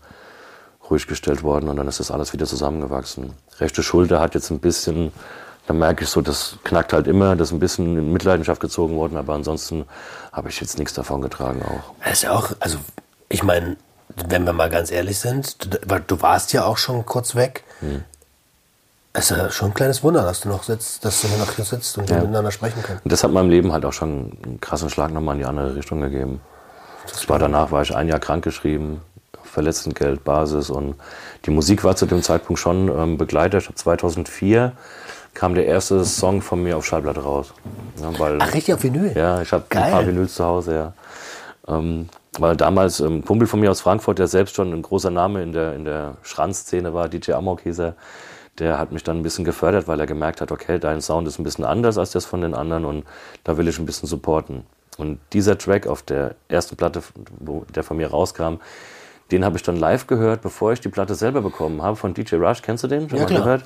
ruhig gestellt worden und dann ist das alles wieder zusammengewachsen. Rechte Schulter hat jetzt ein bisschen, da merke ich so, das knackt halt immer, das ist ein bisschen in Mitleidenschaft gezogen worden, aber ansonsten habe ich jetzt nichts davon getragen auch. Das ist ja auch, also ich meine, wenn wir mal ganz ehrlich sind, du, weil du warst ja auch schon kurz weg. Es ist ja schon ein kleines Wunder, dass du noch sitzt, dass du noch hier sitzt und wir miteinander sprechen. Und das hat meinem Leben halt auch schon einen krassen Schlag nochmal in die andere Richtung gegeben. Das war danach, war ich ein Jahr krankgeschrieben, Verletztengeld, Basis und die Musik war zu dem Zeitpunkt schon ähm, Begleiter. Ich hab 2004 kam der erste Song von mir auf Schallplatte raus. Ja, weil, Ach, richtig auf Vinyl? Ja, ich habe ein paar Vinyls zu Hause, ja. Ähm, weil damals ähm, ein Kumpel von mir aus Frankfurt, der selbst schon ein großer Name in der, in der Schranzszene war, DJ Amok hieß er, der hat mich dann ein bisschen gefördert, weil er gemerkt hat, okay, dein Sound ist ein bisschen anders als das von den anderen und da will ich ein bisschen supporten. Und dieser Track auf der ersten Platte, wo der von mir rauskam, den habe ich dann live gehört, bevor ich die Platte selber bekommen habe von DJ Rush. Kennst du den? Schon Ja, mal klar. gehört?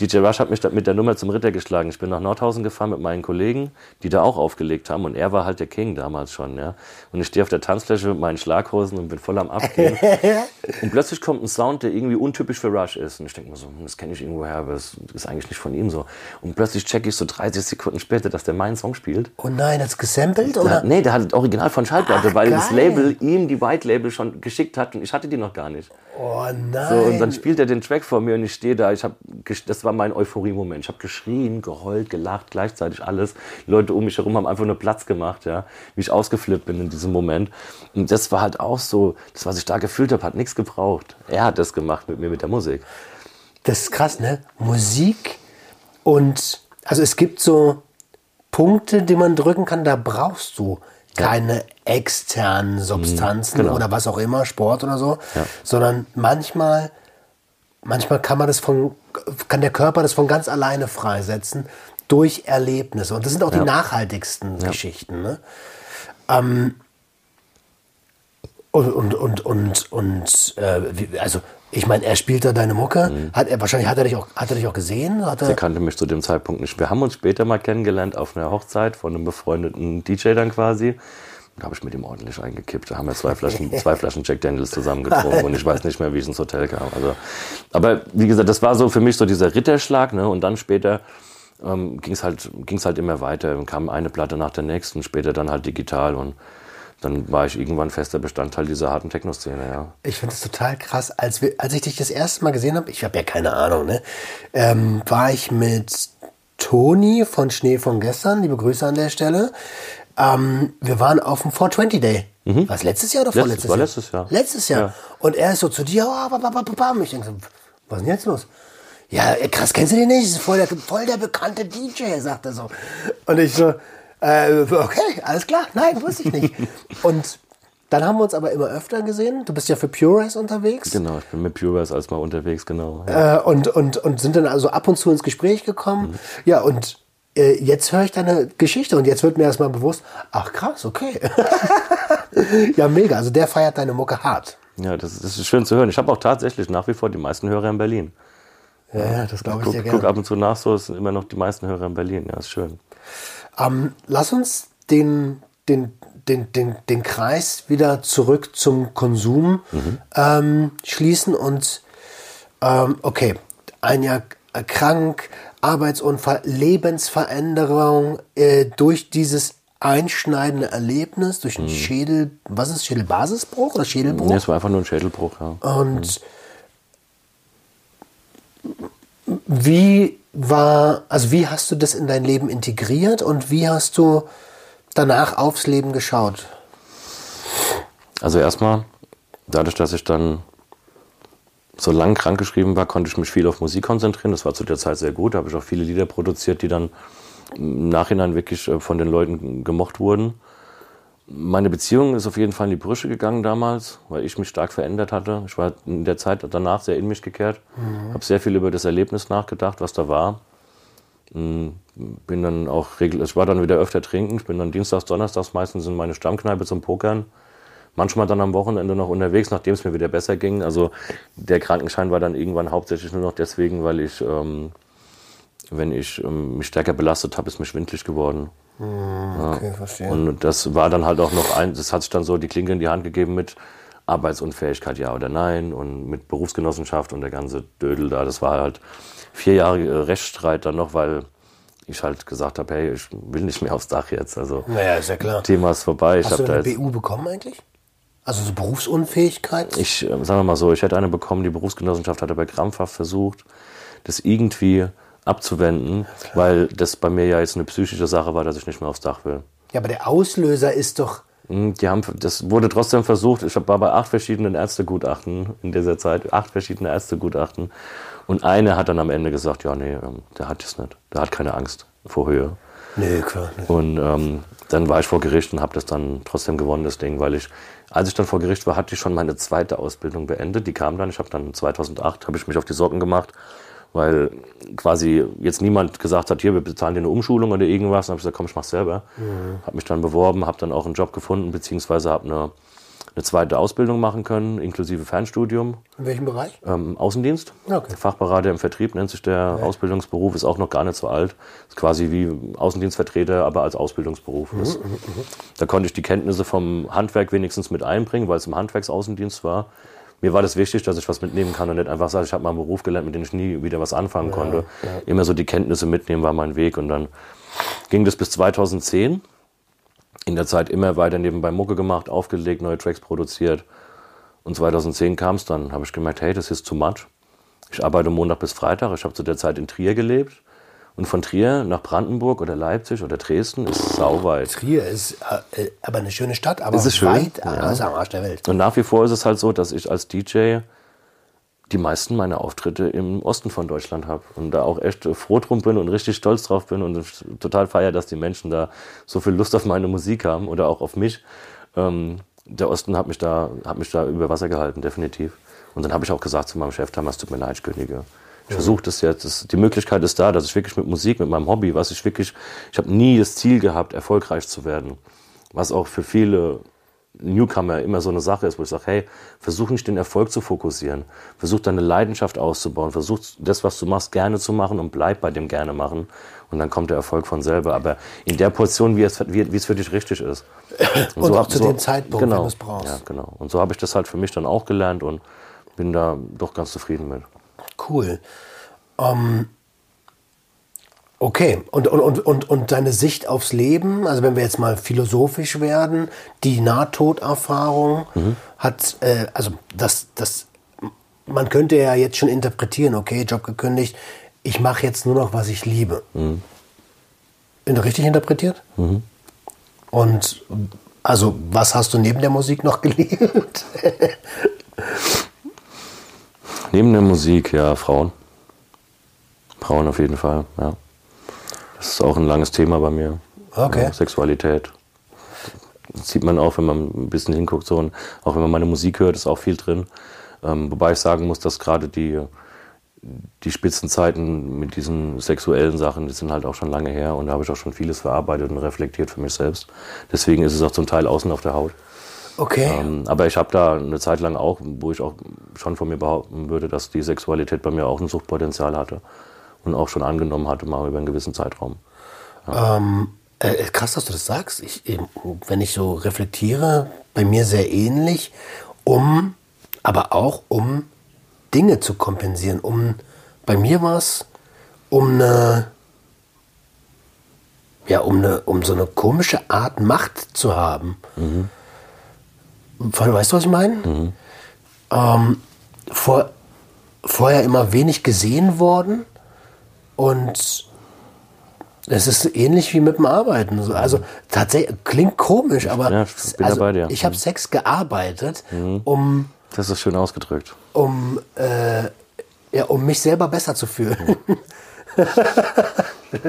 DJ Rush hat mich mit der Nummer zum Ritter geschlagen. Ich bin nach Nordhausen gefahren mit meinen Kollegen, die da auch aufgelegt haben. Und er war halt der King damals schon. Ja. Und ich stehe auf der Tanzfläche mit meinen Schlaghosen und bin voll am Abgehen. und plötzlich kommt ein Sound, der irgendwie untypisch für Rush ist. Und ich denke mir so, hm, das kenne ich irgendwo her, aber das ist eigentlich nicht von ihm so. Und plötzlich checke ich so 30 Sekunden später, dass der meinen Song spielt. Oh nein, das gesampelt Der oder? hat, nee, der hat das Original von Schallplatte, Ach, weil das geil. Label ihm die White Label schon geschickt hat ich hatte die noch gar nicht. Oh nein. So, und dann spielt er den Track vor mir und ich stehe da. Ich hab, das war mein Euphorie-Moment. Ich habe geschrien, geheult, gelacht, gleichzeitig alles. Die Leute um mich herum haben einfach nur Platz gemacht, ja, wie ich ausgeflippt bin in diesem Moment. Und das war halt auch so, das, was ich da gefühlt habe, hat nichts gebraucht. Er hat das gemacht mit mir, mit der Musik. Das ist krass, ne? Musik und also es gibt so Punkte, die man drücken kann, da brauchst du keine externen Substanzen genau. oder was auch immer, Sport oder so, sondern manchmal, manchmal kann man das von, kann der Körper das von ganz alleine freisetzen durch Erlebnisse. Und das sind auch die nachhaltigsten Geschichten. Ne? Ähm, und, und, und, und, und äh, wie, also ich meine, er spielt da deine Mucke. Hat er, wahrscheinlich hat er dich auch, hat er dich auch gesehen? Hat Der er, kannte mich zu dem Zeitpunkt nicht. Wir haben uns später mal kennengelernt auf einer Hochzeit von einem befreundeten DJ dann quasi. Da habe ich mit ihm ordentlich eingekippt. Da haben wir zwei Flaschen, zwei Flaschen Jack Daniels zusammen getrunken und ich weiß nicht mehr, wie ich ins Hotel kam. Also, aber wie gesagt, das war so für mich so dieser Ritterschlag. Ne? Und dann später ähm, ging es halt, ging's halt immer weiter. Dann kam eine Platte nach der nächsten, später dann halt digital. Und dann war ich irgendwann fester Bestandteil dieser harten Techno-Szene. Ja. ich finde es total krass. Als, wir, als ich dich das erste Mal gesehen habe, ich habe ja keine Ahnung, ne, ähm, war ich mit Toni von Schnee von gestern, liebe Grüße an der Stelle. Ähm, wir waren auf dem 420 Day. War es letztes Jahr oder Letztes- vorletztes war Jahr? letztes Jahr. Letztes Jahr. Ja. Und er ist so zu dir, oh, bam, bam, bam, ich denke so, was ist denn jetzt los? Ja, krass, kennst du den nicht? Das ist voll der, voll der bekannte DJ, sagt er so. Und ich so, äh, okay, alles klar, nein, wusste ich nicht. Und dann haben wir uns aber immer öfter gesehen. Du bist ja für Pure unterwegs. Genau, ich bin mit Pureways als mal unterwegs, genau. Ja. Äh, und, und, und sind dann also ab und zu ins Gespräch gekommen. Ja, und äh, jetzt höre ich deine Geschichte und jetzt wird mir erstmal bewusst, ach krass, okay. ja, mega. Also der feiert deine Mucke hart. Ja, das, das ist schön zu hören. Ich habe auch tatsächlich nach wie vor die meisten Hörer in Berlin. Ja, ja das glaube ich Guck, dir guck gerne. ab und zu nach, so es sind immer noch die meisten Hörer in Berlin. Ja, ist schön. Ähm, lass uns den, den, den, den, den Kreis wieder zurück zum Konsum ähm, schließen und ähm, okay, ein Jahr krank, Arbeitsunfall, Lebensveränderung äh, durch dieses einschneidende Erlebnis, durch einen Schädel, was ist Schädelbasisbruch oder Schädelbruch? Nee, es war einfach nur ein Schädelbruch, ja. Und wie war, also wie hast du das in dein Leben integriert und wie hast du danach aufs Leben geschaut? Also erstmal, dadurch, dass ich dann solange krankgeschrieben war, konnte ich mich viel auf Musik konzentrieren. Das war zu der Zeit sehr gut. Da habe ich auch viele Lieder produziert, die dann im Nachhinein wirklich äh, von den Leuten gemocht wurden. Meine Beziehung ist auf jeden Fall in die Brüche gegangen damals, weil ich mich stark verändert hatte. Ich war in der Zeit danach sehr in mich gekehrt, mhm. habe sehr viel über das Erlebnis nachgedacht, was da war. Hm, bin dann auch ich war dann wieder öfter trinken. Ich bin dann dienstags, donnerstags meistens in meine Stammkneipe zum Pokern. Manchmal dann am Wochenende noch unterwegs, nachdem es mir wieder besser ging. Also der Krankenschein war dann irgendwann hauptsächlich nur noch deswegen, weil ich, ähm, wenn ich ähm, mich stärker belastet habe, ist mir schwindlig geworden. Mhm, okay, verstehe. Und das war dann halt auch noch ein, das hat sich dann so die Klinke in die Hand gegeben mit Arbeitsunfähigkeit, ja oder nein, und mit Berufsgenossenschaft und der ganze Dödel da. Das war halt vier Jahre äh, Rechtsstreit dann noch, weil ich halt gesagt habe, hey, ich will nicht mehr aufs Dach jetzt. Also naja, ist ja klar. Thema ist vorbei. Hast ich du eine BU bekommen eigentlich? Also so Berufsunfähigkeit? ich äh, sagen wir mal so, ich hätte eine bekommen, die Berufsgenossenschaft hat aber krampfhaft versucht, das irgendwie abzuwenden, weil das bei mir ja jetzt eine psychische Sache war, dass ich nicht mehr aufs Dach will. ja, aber der Auslöser ist doch. Hm, Die haben, das wurde trotzdem versucht. Ich war bei acht verschiedenen Ärztegutachten in dieser Zeit, acht verschiedene Ärztegutachten. Und eine hat dann am Ende gesagt, ja, nee, ähm, der hat das nicht. Der hat keine Angst vor Höhe. Nee, klar. nicht. Und ähm, dann war ich vor Gericht und habe das dann trotzdem gewonnen, das Ding, weil ich, als ich dann vor Gericht war, hatte ich schon meine zweite Ausbildung beendet. Die kam dann, ich habe dann 2008, habe ich mich auf die Socken gemacht, weil quasi jetzt niemand gesagt hat, hier, wir bezahlen dir eine Umschulung oder irgendwas. Dann habe ich gesagt, komm, ich mach's selber. Habe mich dann beworben, habe dann auch einen Job gefunden, beziehungsweise habe eine, eine zweite Ausbildung machen können, inklusive Fernstudium. In welchem Bereich? Ähm, Außendienst. Okay. Fachberater im Vertrieb nennt sich der Ausbildungsberuf, ist auch noch gar nicht so alt. Ist quasi wie Außendienstvertreter, aber als Ausbildungsberuf. Das, da konnte ich die Kenntnisse vom Handwerk wenigstens mit einbringen, weil es im Handwerksaußendienst war. Mir war das wichtig, dass ich was mitnehmen kann und nicht einfach sage, ich habe mal einen Beruf gelernt, mit dem ich nie wieder was anfangen konnte. Immer so die Kenntnisse mitnehmen war mein Weg. Und dann ging das bis 2010 in der Zeit immer weiter nebenbei Mucke gemacht, aufgelegt, neue Tracks produziert. Und 2010 kam es dann, habe ich gemerkt, hey, das ist too much. Ich arbeite Montag bis Freitag. Ich habe zu der Zeit in Trier gelebt. Und von Trier nach Brandenburg oder Leipzig oder Dresden ist sauweit. Trier ist äh, äh, aber eine schöne Stadt, aber Es ist schön, weit ja. also am Arsch der Welt. Und nach wie vor ist es halt so, dass ich als DJ die meisten meiner Auftritte im Osten von Deutschland habe. Und da auch echt froh drum bin und richtig stolz drauf bin und total feier, dass die Menschen da so viel Lust auf meine Musik haben oder auch auf mich. Ähm, der Osten hat mich, da, hat mich da über Wasser gehalten, definitiv. Und dann habe ich auch gesagt zu meinem Chef damals, tut mir leid, ich kündige. Ich versuche das jetzt. Das, die Möglichkeit ist da, dass ich wirklich mit Musik, mit meinem Hobby, was ich wirklich, ich habe nie das Ziel gehabt, erfolgreich zu werden. Was auch für viele Newcomer immer so eine Sache ist, wo ich sage, hey, versuch nicht den Erfolg zu fokussieren. Versuch deine Leidenschaft auszubauen. Versuch das, was du machst, gerne zu machen und bleib bei dem gerne machen. Und dann kommt der Erfolg von selber. Aber in der Portion, wie es, wie, wie es für dich richtig ist. Und auch zu dem Zeitpunkt, genau, wenn du es brauchst. Ja, genau. Und so habe ich das halt für mich dann auch gelernt und bin da doch ganz zufrieden mit. Cool. Ähm, okay, und, und, und, und, und deine Sicht aufs Leben, also wenn wir jetzt mal philosophisch werden, die Nahtoderfahrung hat, äh, also das, das, man könnte ja jetzt schon interpretieren, okay, Job gekündigt, ich mache jetzt nur noch, was ich liebe. Ich richtig interpretiert? Und also, was hast du neben der Musik noch geliebt? Neben der Musik, ja, Frauen. Frauen auf jeden Fall, ja. Das ist auch ein langes Thema bei mir. Okay. Ja, Sexualität. Das sieht man auch, wenn man ein bisschen hinguckt. So, und auch wenn man meine Musik hört, ist auch viel drin. Ähm, wobei ich sagen muss, dass gerade die, die Spitzenzeiten mit diesen sexuellen Sachen, die sind halt auch schon lange her. Und da habe ich auch schon vieles verarbeitet und reflektiert für mich selbst. Deswegen ist es auch zum Teil außen auf der Haut. Okay. Ähm, aber ich habe da eine Zeit lang auch, wo ich auch schon von mir behaupten würde, dass die Sexualität bei mir auch ein Suchtpotenzial hatte und auch schon angenommen hatte, mal über einen gewissen Zeitraum. Ähm, äh, krass, dass du das sagst. Ich, eben, wenn ich so reflektiere, bei mir sehr ähnlich, um, aber auch um Dinge zu kompensieren. Um, bei mir war es um eine, ja, um eine, um so eine komische Art Macht zu haben. Weißt du, was ich meine? Ähm, vor, vorher immer wenig gesehen worden und es ist ähnlich wie mit dem Arbeiten. So, Also tatsächlich klingt komisch, aber Ja, ich also, dabei dir. ich habe Mhm. Sex gearbeitet, um Das ist schön ausgedrückt. um, äh, ja, um mich selber besser zu fühlen.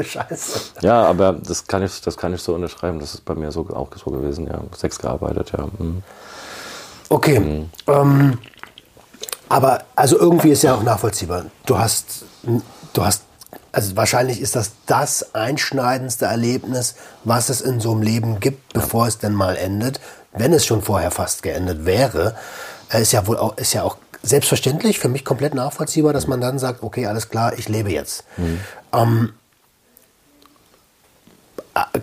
Scheiße. Ja, aber das kann ich, das kann ich so unterschreiben. Das ist bei mir so, auch so gewesen, ja. Sex gearbeitet, ja. Mhm. Okay. Ähm, aber also irgendwie ist ja auch nachvollziehbar. Du hast, du hast, also wahrscheinlich ist das das einschneidendste Erlebnis, was es in so einem Leben gibt, bevor es denn mal endet. Wenn es schon vorher fast geendet wäre, äh, ist ja wohl auch, ist ja auch selbstverständlich für mich komplett nachvollziehbar, dass man dann sagt, okay, alles klar, ich lebe jetzt. Ähm, äh,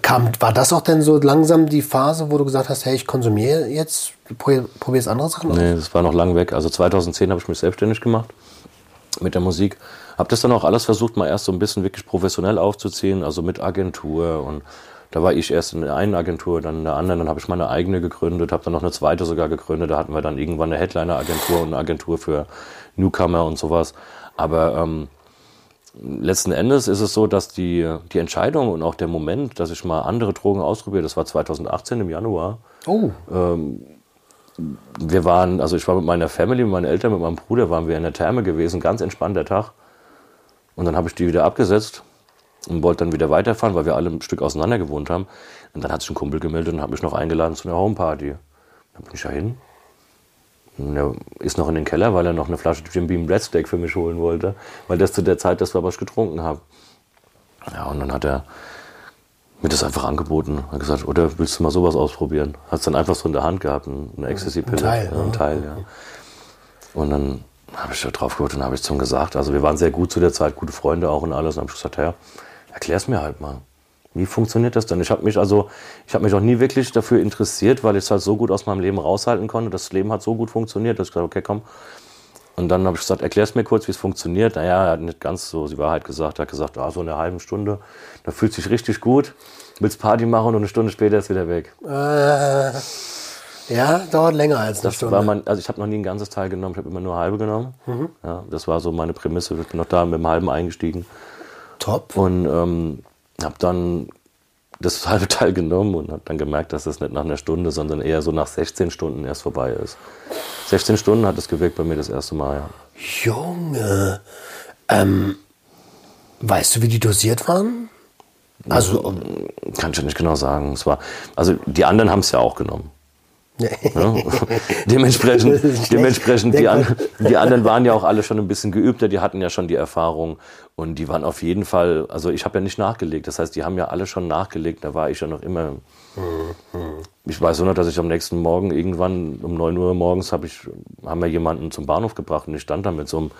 kam, war das auch denn so langsam die Phase, wo du gesagt hast, hey, ich konsumiere jetzt, probier, probier jetzt andere Sachen aus? Nee, das war noch lang weg. Also 2010 habe ich mich selbstständig gemacht mit der Musik. Habe das dann auch alles versucht, mal erst so ein bisschen wirklich professionell aufzuziehen, also mit Agentur. Und da war ich erst in der einen Agentur, dann in der anderen. Dann habe ich meine eigene gegründet, habe dann noch eine zweite sogar gegründet. Da hatten wir dann irgendwann eine Headliner-Agentur und eine Agentur für Newcomer und sowas. Aber ähm, letzten Endes ist es so, dass die, die Entscheidung und auch der Moment, dass ich mal andere Drogen ausprobiere, das war 2018 im Januar. Oh, Wir waren, also ich war mit meiner Family, mit meinen Eltern, mit meinem Bruder, waren wir in der Therme gewesen, ganz entspannt der Tag. Und dann habe ich die wieder abgesetzt und wollte dann wieder weiterfahren, weil wir alle ein Stück auseinander gewohnt haben. Und dann hat sich ein Kumpel gemeldet und hat mich noch eingeladen zu einer Homeparty. Dann bin ich da hin. Und er ist noch in den Keller, weil er noch eine Flasche Jim Beam Red Steak für mich holen wollte. Weil das zu der Zeit das war, was ich getrunken habe. Ja, und dann hat er mir das einfach angeboten. Hat gesagt, oder willst du mal sowas ausprobieren? Hat es dann einfach so in der Hand gehabt, ein- eine Ecstasy-Pille. Ein Teil, ja, ein. Teil, ja. Und dann habe ich da drauf geholt und habe ich zum gesagt, also wir waren sehr gut zu der Zeit, gute Freunde auch und alles. Und habe ich gesagt, ja, erklär's mir halt mal. Wie funktioniert das denn? Ich habe mich also, ich habe mich auch nie wirklich dafür interessiert, weil ich es halt so gut aus meinem Leben raushalten konnte. Das Leben hat so gut funktioniert, dass ich gesagt, okay, komm. Und dann habe ich gesagt, erklär's mir kurz, wie es funktioniert. Naja, er hat nicht ganz so die Wahrheit gesagt. Er hat gesagt, ah, so eine halbe Stunde, da fühlt sich richtig gut. Willst Party machen und eine Stunde später ist wieder weg. äh, ja, dauert länger als eine Das Stunde. war mein, also ich habe noch nie ein ganzes Teil genommen, ich habe immer nur halbe genommen. Ja, das war so meine Prämisse. Ich bin noch da mit dem halben eingestiegen Top. und ähm, habe dann das halbe Teil genommen und habe dann gemerkt, dass das nicht nach einer Stunde, sondern eher so nach 16 Stunden erst vorbei ist. 16 Stunden hat es gewirkt bei mir das erste Mal, ja. Junge. Ähm, weißt du, wie die dosiert waren? Also, Kann ich ja nicht genau sagen. Es war, also die anderen haben es ja auch genommen. Ja? dementsprechend, dementsprechend die, an, die anderen waren ja auch alle schon ein bisschen geübter, die hatten ja schon die Erfahrung und die waren auf jeden Fall, also ich habe ja nicht nachgelegt, das heißt, die haben ja alle schon nachgelegt, da war ich ja noch immer. Ich weiß nur noch, dass ich am nächsten Morgen irgendwann um 9 Uhr morgens hab ich, haben wir jemanden zum Bahnhof gebracht und ich stand da mit so einem,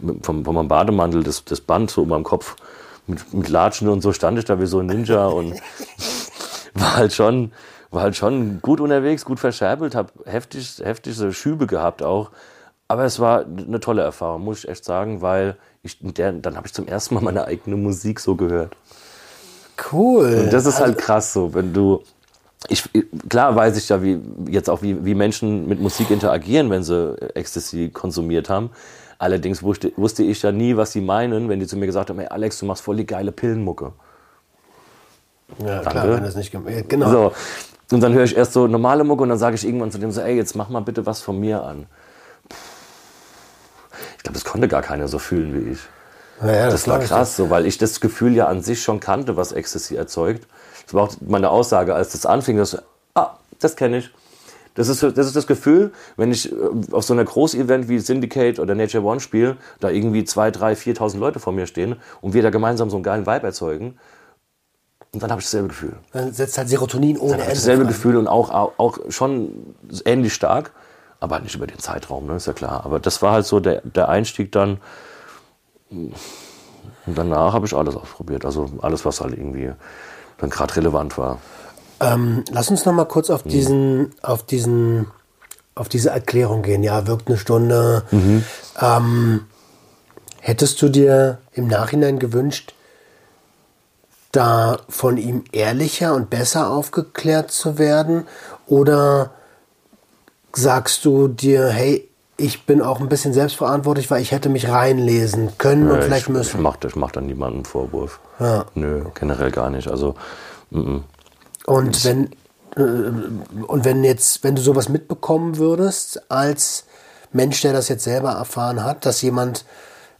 mit, vom, von meinem Bademantel, das, das Band so um meinem Kopf, mit, mit Latschen und so stand ich da wie so ein Ninja und war halt schon, war halt schon gut unterwegs, gut verscherbelt, habe heftig, heftige Schübe gehabt auch. Aber es war eine tolle Erfahrung, muss ich echt sagen, weil ich, der, dann habe ich zum ersten Mal meine eigene Musik so gehört. Cool. Und das ist halt krass so, wenn du. Ich, klar weiß ich ja, wie jetzt auch wie, wie Menschen mit Musik interagieren, wenn sie Ecstasy konsumiert haben. Allerdings wusste, wusste ich ja nie, was sie meinen, wenn die zu mir gesagt haben, hey Alex, du machst voll die geile Pillenmucke. ja, klar, Danke. wenn das nicht gem- ja, Genau. So. Und dann höre ich erst so normale Mucke und dann sage ich irgendwann zu dem so, ey, jetzt mach mal bitte was von mir an. Ich glaube, das konnte gar keiner so fühlen wie ich. Ja, ja, Das war krass, so, weil ich das Gefühl ja an sich schon kannte, was Ecstasy erzeugt. Das war auch meine Aussage, als das anfing, dass, ah, das kenne ich. Das ist, das ist das Gefühl, wenn ich äh, auf so einer Großevent wie Syndicate oder Nature One spiele, da irgendwie zwei, drei, 4.000 Leute vor mir stehen und wir da gemeinsam so einen geilen Vibe erzeugen. Und dann habe ich dasselbe Gefühl. Dann setzt halt Serotonin ohne Dann Ende. dasselbe. Gefühl und auch, auch, schon ähnlich stark, aber halt nicht über den Zeitraum, ne, ist ja klar. Aber das war halt so der, der Einstieg dann. Und danach habe ich alles ausprobiert. Also alles, was halt irgendwie dann gerade relevant war. Ähm, lass uns noch mal kurz auf diesen, auf diesen, auf diese Erklärung gehen. Ja, wirkt eine Stunde. Ähm, hättest du dir im Nachhinein gewünscht, da von ihm ehrlicher und besser aufgeklärt zu werden? Oder sagst du dir, hey, ich bin auch ein bisschen selbstverantwortlich, weil ich hätte mich reinlesen können und Ja, vielleicht ich, ich müssen? mache ich mach dann niemandem einen Vorwurf. Ja. Nö, generell gar nicht. Also, mm, mm. Und wenn, äh, und wenn jetzt, wenn du sowas mitbekommen würdest, als Mensch, der das jetzt selber erfahren hat, dass jemand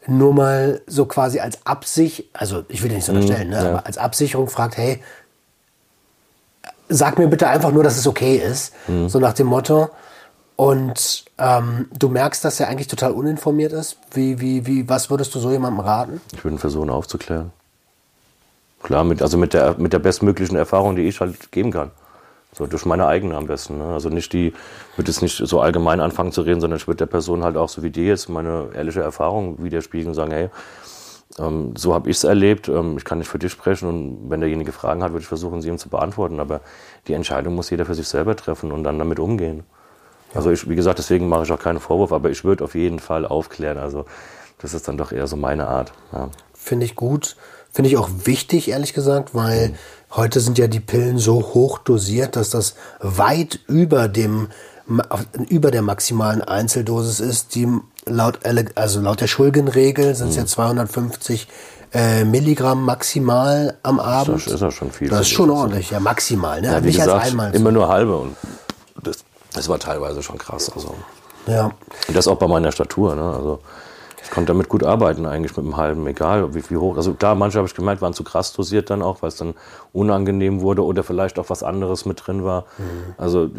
nur mal so quasi als Absicht, also ich will dir nicht so unterstellen, ne, ja. aber als Absicherung fragt, hey, sag mir bitte einfach nur, dass es okay ist, so nach dem Motto. Und ähm, du merkst, dass er eigentlich total uninformiert ist. Wie, wie, wie, was würdest du so jemandem raten? Ich würde ihn versuchen aufzuklären. Klar, mit, also mit der, mit der bestmöglichen Erfahrung, die ich halt geben kann. So durch meine eigene am besten. Ne? Also nicht die, würde jetzt nicht so allgemein anfangen zu reden, sondern ich würde der Person halt auch so wie dir jetzt meine ehrliche Erfahrung widerspiegeln und sagen, hey, ähm, so habe ich es erlebt, ähm, ich kann nicht für dich sprechen und wenn derjenige Fragen hat, würde ich versuchen, sie ihm zu beantworten. Aber die Entscheidung muss jeder für sich selber treffen und dann damit umgehen. Also ich, wie gesagt, deswegen mache ich auch keinen Vorwurf, aber ich würde auf jeden Fall aufklären. Also das ist dann doch eher so meine Art. Ja. Finde ich gut. Finde ich auch wichtig, ehrlich gesagt, weil heute sind ja die Pillen so hoch dosiert, dass das weit über dem über der maximalen Einzeldosis ist, die laut also laut der Schulgen-Regel sind es ja 250 äh, Milligramm maximal am Abend. Das ist ja schon viel. Das ist schon ordentlich, ja maximal, ne? Ja, wie Nicht gesagt, als einmal. immer nur halbe und das, das war teilweise schon krass. Also. ja. Und das auch bei meiner Statur. Ne? Also ich konnte damit gut arbeiten, eigentlich mit einem halben, egal wie, wie hoch. Also klar, manche habe ich gemerkt, waren zu krass dosiert dann auch, weil es dann unangenehm wurde oder vielleicht auch was anderes mit drin war. Also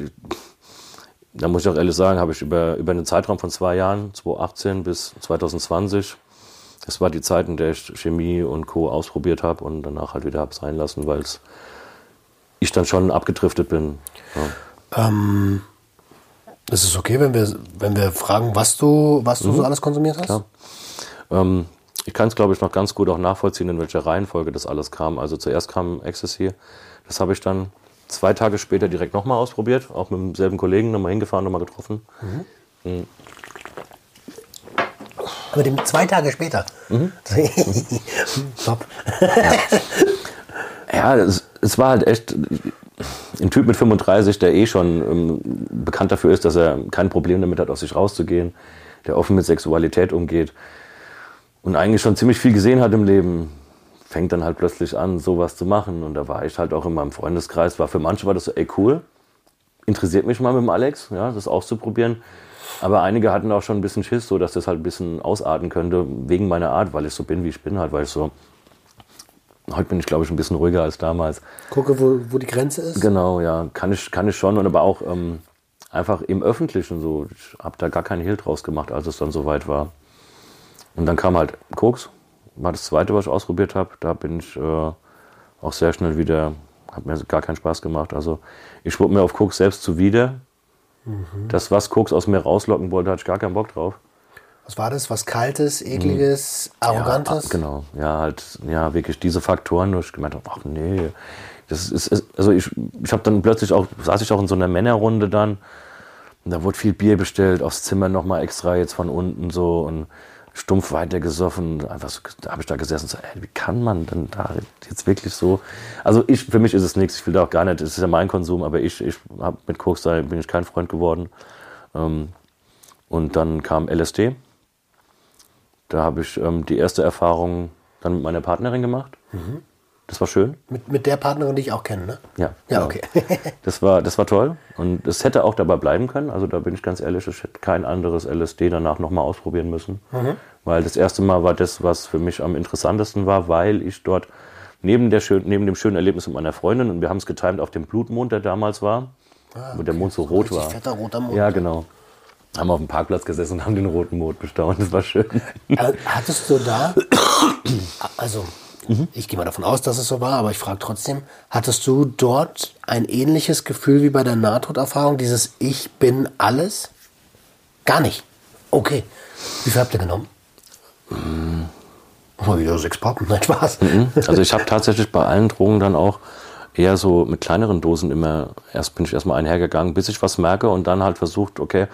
da muss ich auch ehrlich sagen, habe ich über, über einen Zeitraum von zwei Jahren, 2018 bis 2020, das war die Zeit, in der ich Chemie und Co. ausprobiert habe und danach halt wieder habe sein lassen, weil ich dann schon abgedriftet bin. Ja. Ähm, ist es okay, wenn wir, wenn wir fragen, was du, was du so alles konsumiert hast? Klar. Ähm, ich kann es, glaube ich, noch ganz gut auch nachvollziehen, in welcher Reihenfolge das alles kam. Also zuerst kam Ecstasy. Das habe ich dann zwei Tage später direkt nochmal ausprobiert. Auch mit demselben Kollegen nochmal hingefahren, nochmal getroffen. Aber dem zwei Tage später. Mhm. Top. Ja, es, es war halt echt ein Typ mit 35, der eh schon ähm, bekannt dafür ist, dass er kein Problem damit hat, aus sich rauszugehen, der offen mit Sexualität umgeht und eigentlich schon ziemlich viel gesehen hat im Leben, fängt dann halt plötzlich an, sowas zu machen. Und da war ich halt auch in meinem Freundeskreis, war für manche war das so, ey cool, interessiert mich mal mit dem Alex, ja, das auszuprobieren. Aber einige hatten auch schon ein bisschen Schiss, so dass das halt ein bisschen ausarten könnte, wegen meiner Art, weil ich so bin, wie ich bin, halt, weil ich so. Heute bin ich, glaube ich, ein bisschen ruhiger als damals. Gucke, wo, wo die Grenze ist. Genau, ja, kann ich, kann ich schon, und aber auch ähm, einfach im Öffentlichen so. Ich habe da gar keinen Hehl draus gemacht, als es dann soweit war. Und dann kam halt Koks, war das zweite, was ich ausprobiert habe. Da bin ich äh, auch sehr schnell wieder, hat mir gar keinen Spaß gemacht. Also ich wurde mir auf Koks selbst zuwider. Das, was Koks aus mir rauslocken wollte, hatte ich gar keinen Bock drauf. Was war das? Was Kaltes, Ekliges, Arrogantes? Ja, genau, ja, halt, ja, wirklich diese Faktoren, wo ich gemeint habe, ach nee, das ist, ist also ich, ich habe dann plötzlich auch, saß ich auch in so einer Männerrunde dann, und da wurde viel Bier bestellt, aufs Zimmer nochmal extra jetzt von unten so und stumpf weitergesoffen, einfach so, da habe ich da gesessen und so, ey, wie kann man denn da jetzt wirklich so, also ich, für mich ist es nichts, ich will da auch gar nicht, es ist ja mein Konsum, aber ich, ich habe mit Koks, da bin ich kein Freund geworden, ähm, und dann kam LSD, da habe ich ähm, die erste Erfahrung dann mit meiner Partnerin gemacht. Das war schön. Mit, mit der Partnerin, die ich auch kenne, ne? Ja, Ja, genau. okay. Das war, das war toll. Und es hätte auch dabei bleiben können. Also da bin ich ganz ehrlich, ich hätte kein anderes LSD danach nochmal ausprobieren müssen. Weil das erste Mal war das, was für mich am interessantesten war, weil ich dort neben, der schön, neben dem schönen Erlebnis mit meiner Freundin, und wir haben es getimt auf dem Blutmond, der damals war, wo der Mond so rot richtig war. fetter roter Mond. Ja, genau. Haben auf dem Parkplatz gesessen und haben den roten Mond bestaunt. Das war schön. Äh, Hattest du da, also ich gehe mal davon aus, dass es so war, aber ich frage trotzdem, hattest du dort ein ähnliches Gefühl wie bei der Nahtoderfahrung, dieses Ich bin alles? Gar nicht. Okay. Wie viel habt ihr genommen? Mal wieder sechs Pappen, nein, Spaß. Also ich habe tatsächlich bei allen Drogen dann auch eher so mit kleineren Dosen immer, erst bin ich erstmal einhergegangen, bis ich was merke und dann halt versucht, okay,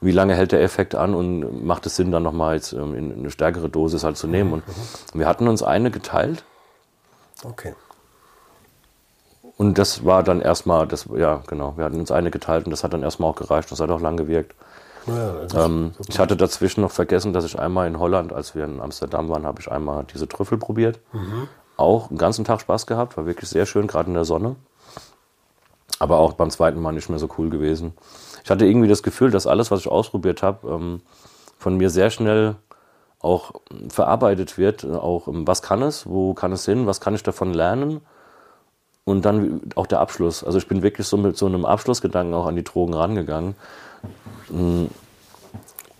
wie lange hält der Effekt an und macht es Sinn, dann nochmal jetzt ähm, in eine stärkere Dosis halt zu nehmen. Und wir hatten uns eine geteilt Okay. und das war dann erstmal, das, ja genau, wir hatten uns eine geteilt und das hat dann erstmal auch gereicht, das hat auch lang gewirkt. Ja, Ähm, ich hatte dazwischen noch vergessen, dass ich einmal in Holland, als wir in Amsterdam waren, habe ich einmal diese Trüffel probiert. Auch einen ganzen Tag Spaß gehabt, war wirklich sehr schön, gerade in der Sonne. aber auch beim zweiten Mal nicht mehr so cool gewesen. Ich hatte irgendwie das Gefühl, dass alles, was ich ausprobiert habe, ähm, von mir sehr schnell auch verarbeitet wird. Auch ähm, was kann es, wo kann es hin, was kann ich davon lernen und dann auch der Abschluss. Also ich bin wirklich so mit so einem Abschlussgedanken auch an die Drogen rangegangen mm,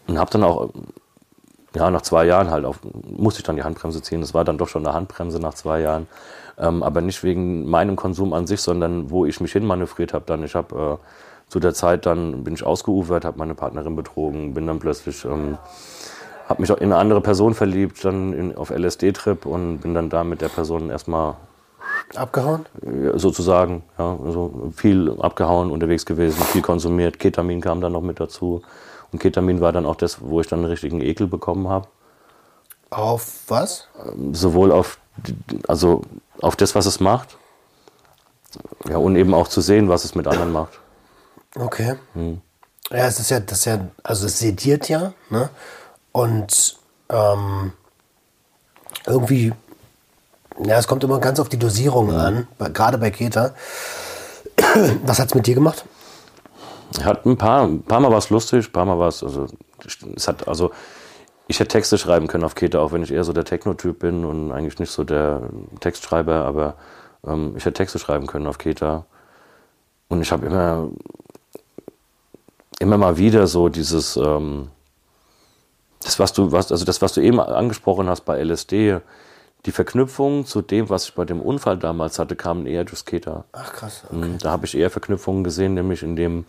und habe dann auch ja nach zwei Jahren halt auf, musste ich dann die Handbremse ziehen. Das war dann doch schon eine Handbremse nach zwei Jahren, ähm, aber nicht wegen meinem Konsum an sich, sondern wo ich mich hinmanövriert habe. Dann ich habe äh, zu der Zeit dann bin ich ausgeufert, habe meine Partnerin betrogen, bin dann plötzlich ähm, habe mich in eine andere Person verliebt, dann in, auf LSD-Trip und bin dann da mit der Person erstmal Abgehauen? sozusagen, ja, also viel abgehauen unterwegs gewesen, viel konsumiert. Ketamin kam dann noch mit dazu. Und Ketamin war dann auch das, wo ich dann einen richtigen Ekel bekommen habe. Auf was? Sowohl auf, also auf das, was es macht, ja, und eben auch zu sehen, was es mit anderen macht. Okay. Hm. Ja, es ist ja, das ist ja, also es sediert ja, ne? Und ähm, irgendwie, ja, es kommt immer ganz auf die Dosierung an, bei- gerade bei Keta. Was hat's mit dir gemacht? Hat ein paar, ein paar Mal war es lustig, ein paar Mal war es, also, es hat, also, ich hätte Texte schreiben können auf Keta, auch wenn ich eher so der Techno-Typ bin und eigentlich nicht so der Textschreiber, aber ähm, ich hätte Texte schreiben können auf Keta. Und ich habe immer, immer mal wieder so dieses, ähm, das, was du, was, also das, was du eben angesprochen hast bei LSD, die Verknüpfung zu dem, was ich bei dem Unfall damals hatte, kamen eher durch Keta. Ach krass. Mhm, Da habe ich eher Verknüpfungen gesehen, nämlich in dem,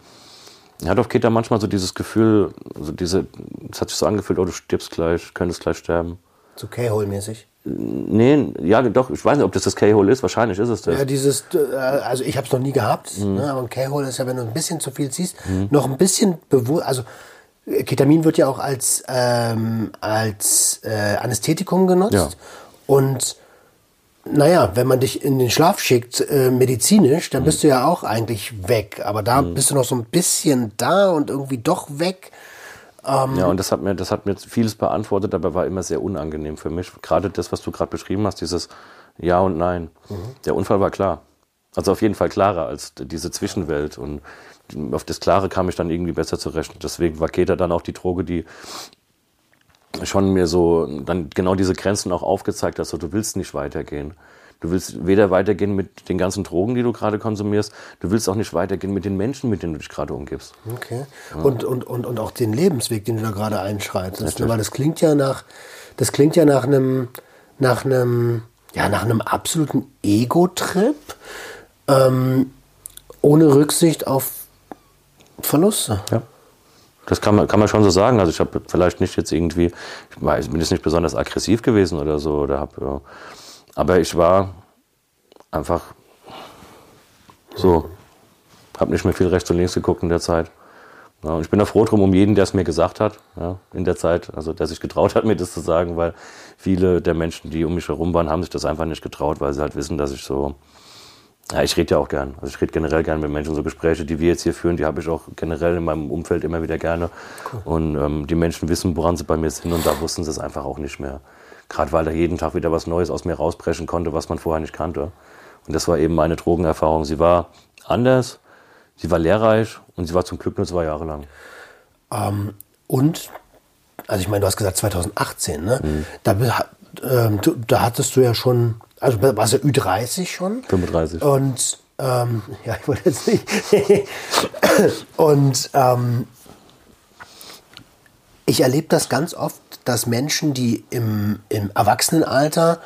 hat auf Keta manchmal so dieses Gefühl, also diese, es hat sich so angefühlt, oh, du stirbst gleich, könntest gleich sterben. So K-Hole-mäßig. Nee, ja, doch, ich weiß nicht, ob das das K-Hole ist, wahrscheinlich ist es das. Ja, dieses, äh, also ich habe es noch nie gehabt, Mhm. ne, aber ein K-Hole ist ja, wenn du ein bisschen zu viel ziehst, noch ein bisschen bewusst, also Ketamin wird ja auch als, ähm, als äh, Anästhetikum genutzt. Ja. Und naja, wenn man dich in den Schlaf schickt, äh, medizinisch, Mhm. dann bist du ja auch eigentlich weg. Aber da bist du noch so ein bisschen da und irgendwie doch weg. Ja, und das hat mir, das hat mir vieles beantwortet, aber war immer sehr unangenehm für mich. Gerade das, was du gerade beschrieben hast, dieses Ja und Nein. Der Unfall war klar. Also auf jeden Fall klarer als diese Zwischenwelt. Und auf das Klare kam ich dann irgendwie besser zurecht. Deswegen war Keta dann auch die Droge, die schon mir so dann genau diese Grenzen auch aufgezeigt hat. So, du willst nicht weitergehen. Du willst weder weitergehen mit den ganzen Drogen, die du gerade konsumierst. Du willst auch nicht weitergehen mit den Menschen, mit denen du dich gerade umgibst. Okay. Und, und, und, und auch den Lebensweg, den du da gerade einschreitest. Weil das klingt ja nach, das klingt ja nach einem, nach einem, ja, nach einem absoluten Ego-Trip, ähm, ohne Rücksicht auf Verluste. Ja. Das kann man, kann man schon so sagen. Also ich habe vielleicht nicht jetzt irgendwie, ich bin jetzt nicht besonders aggressiv gewesen oder so. Oder hab, ja. Aber ich war einfach so. Habe nicht mehr viel rechts und links geguckt in der Zeit. Ja, und ich bin da froh drum um jeden, der es mir gesagt hat, ja, in der Zeit, also der sich getraut hat, mir das zu sagen, weil viele der Menschen, die um mich herum waren, haben sich das einfach nicht getraut, weil sie halt wissen, dass ich so, ja, ich rede ja auch gern. Also ich rede generell gern mit Menschen. So Gespräche, die wir jetzt hier führen, die habe ich auch generell in meinem Umfeld immer wieder gerne. Und ähm, die Menschen wissen, woran sie bei mir sind und da wussten sie es einfach auch nicht mehr. Gerade weil da jeden Tag wieder was Neues aus mir rausbrechen konnte, was man vorher nicht kannte. Und das war eben meine Drogenerfahrung. Sie war anders, sie war lehrreich und sie war zum Glück nur zwei Jahre lang. Ähm, und, also ich meine, du hast gesagt 2018, ne? Mhm. Da, ähm, du, da hattest du ja schon, also warst du Ü30 schon? 35. Und, ähm, ja, ich wollte jetzt nicht. und ähm, ich erlebe das ganz oft, dass Menschen, die im, im Erwachsenenalter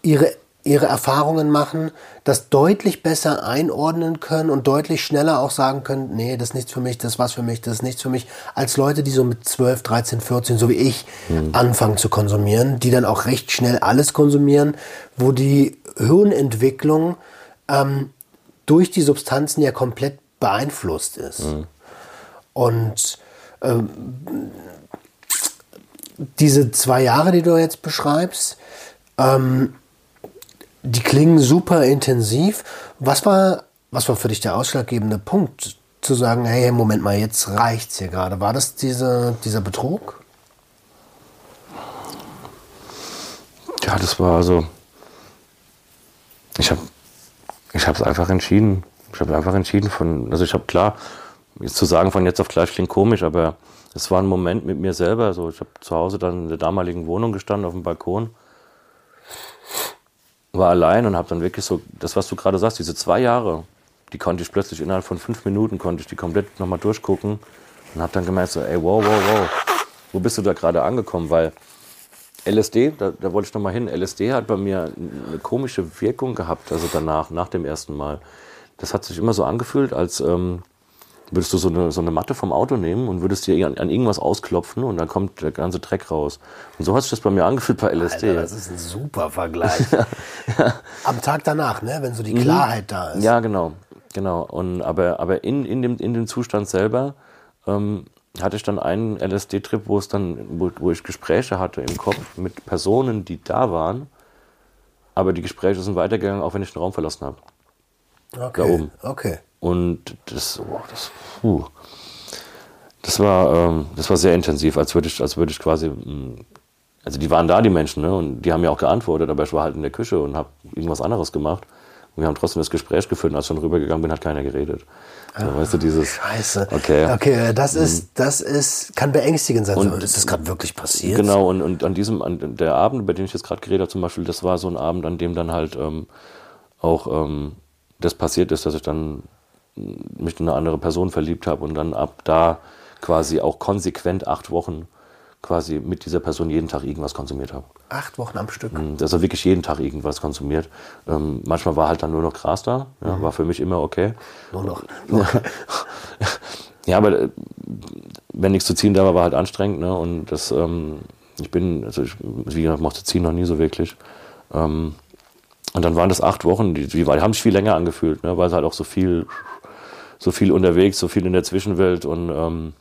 ihre, ihre Erfahrungen machen, das deutlich besser einordnen können und deutlich schneller auch sagen können, nee, das ist nichts für mich, das ist was für mich, das ist nichts für mich, als Leute, die so mit 12, 13, 14, so wie ich, anfangen zu konsumieren, die dann auch recht schnell alles konsumieren, wo die Hirnentwicklung ähm, durch die Substanzen ja komplett beeinflusst ist. Und ähm, diese zwei Jahre, die du jetzt beschreibst, ähm, die klingen super intensiv. Was war, was war für dich der ausschlaggebende Punkt, zu sagen, hey, Moment mal, jetzt reicht's hier gerade? War das diese, dieser Betrug? Ja, das war also. Ich habe ich es einfach entschieden. Ich habe einfach entschieden von, also ich habe klar, jetzt zu sagen von jetzt auf gleich klingt komisch, aber es war ein Moment mit mir selber. Also ich habe zu Hause dann in der damaligen Wohnung gestanden auf dem Balkon, war allein und habe dann wirklich so, das was du gerade sagst, diese zwei Jahre, die konnte ich plötzlich innerhalb von fünf Minuten, konnte ich die komplett nochmal durchgucken und habe dann gemerkt so, ey, wow, wow, wow, wo bist du da gerade angekommen? Weil LSD, da, da wollte ich nochmal hin, LSD hat bei mir eine komische Wirkung gehabt, also danach, nach dem ersten Mal. Das hat sich immer so angefühlt, als ähm, würdest du so eine, so eine Matte vom Auto nehmen und würdest dir an, an irgendwas ausklopfen und dann kommt der ganze Dreck raus. Und so hat sich das bei mir angefühlt bei LSD. Alter, das ist ein super Vergleich. Am Tag danach, ne? wenn so Mhm. die Klarheit da ist. Ja, genau, genau. Und aber aber in, in, dem, in dem Zustand selber ähm, hatte ich dann einen LSD-Trip, wo es dann, wo, wo ich Gespräche hatte im Kopf mit Personen, die da waren, aber die Gespräche sind weitergegangen, auch wenn ich den Raum verlassen habe. okay. da oben. Okay. Und das, oh, das, puh, das war, ähm, das war sehr intensiv, als würde ich, als würde ich quasi, mh, also die waren da, die Menschen, ne, und die haben mir auch geantwortet, aber ich war halt in der Küche und habe irgendwas anderes gemacht. Und wir haben trotzdem das Gespräch geführt und als ich dann rübergegangen bin, hat keiner geredet. So, weißt du, dieses, Scheiße. Okay. Okay, das ist, das ist, kann beängstigend sein. Und ist das gerade wirklich passiert? Genau, und, und an diesem, an der Abend, über den ich jetzt gerade geredet habe, zum Beispiel, das war so ein Abend, an dem dann halt ähm, auch ähm, das passiert ist, dass ich dann mich in eine andere Person verliebt habe und dann ab da quasi auch konsequent acht Wochen quasi mit dieser Person jeden Tag irgendwas konsumiert habe. Acht Wochen am Stück. Er wirklich jeden Tag irgendwas konsumiert. Ähm, manchmal war halt dann nur noch Gras da, ja, war für mich immer okay. Nur noch. Ja, aber äh, wenn nichts zu ziehen da war, war halt anstrengend. Ne? Und das, ähm, ich bin, also ich, wie gesagt, mochte ziehen noch nie so wirklich. Ähm, und dann waren das acht Wochen, die, die, die haben sich viel länger angefühlt, ne? weil es halt auch so viel, so viel unterwegs, so viel in der Zwischenwelt und ähm,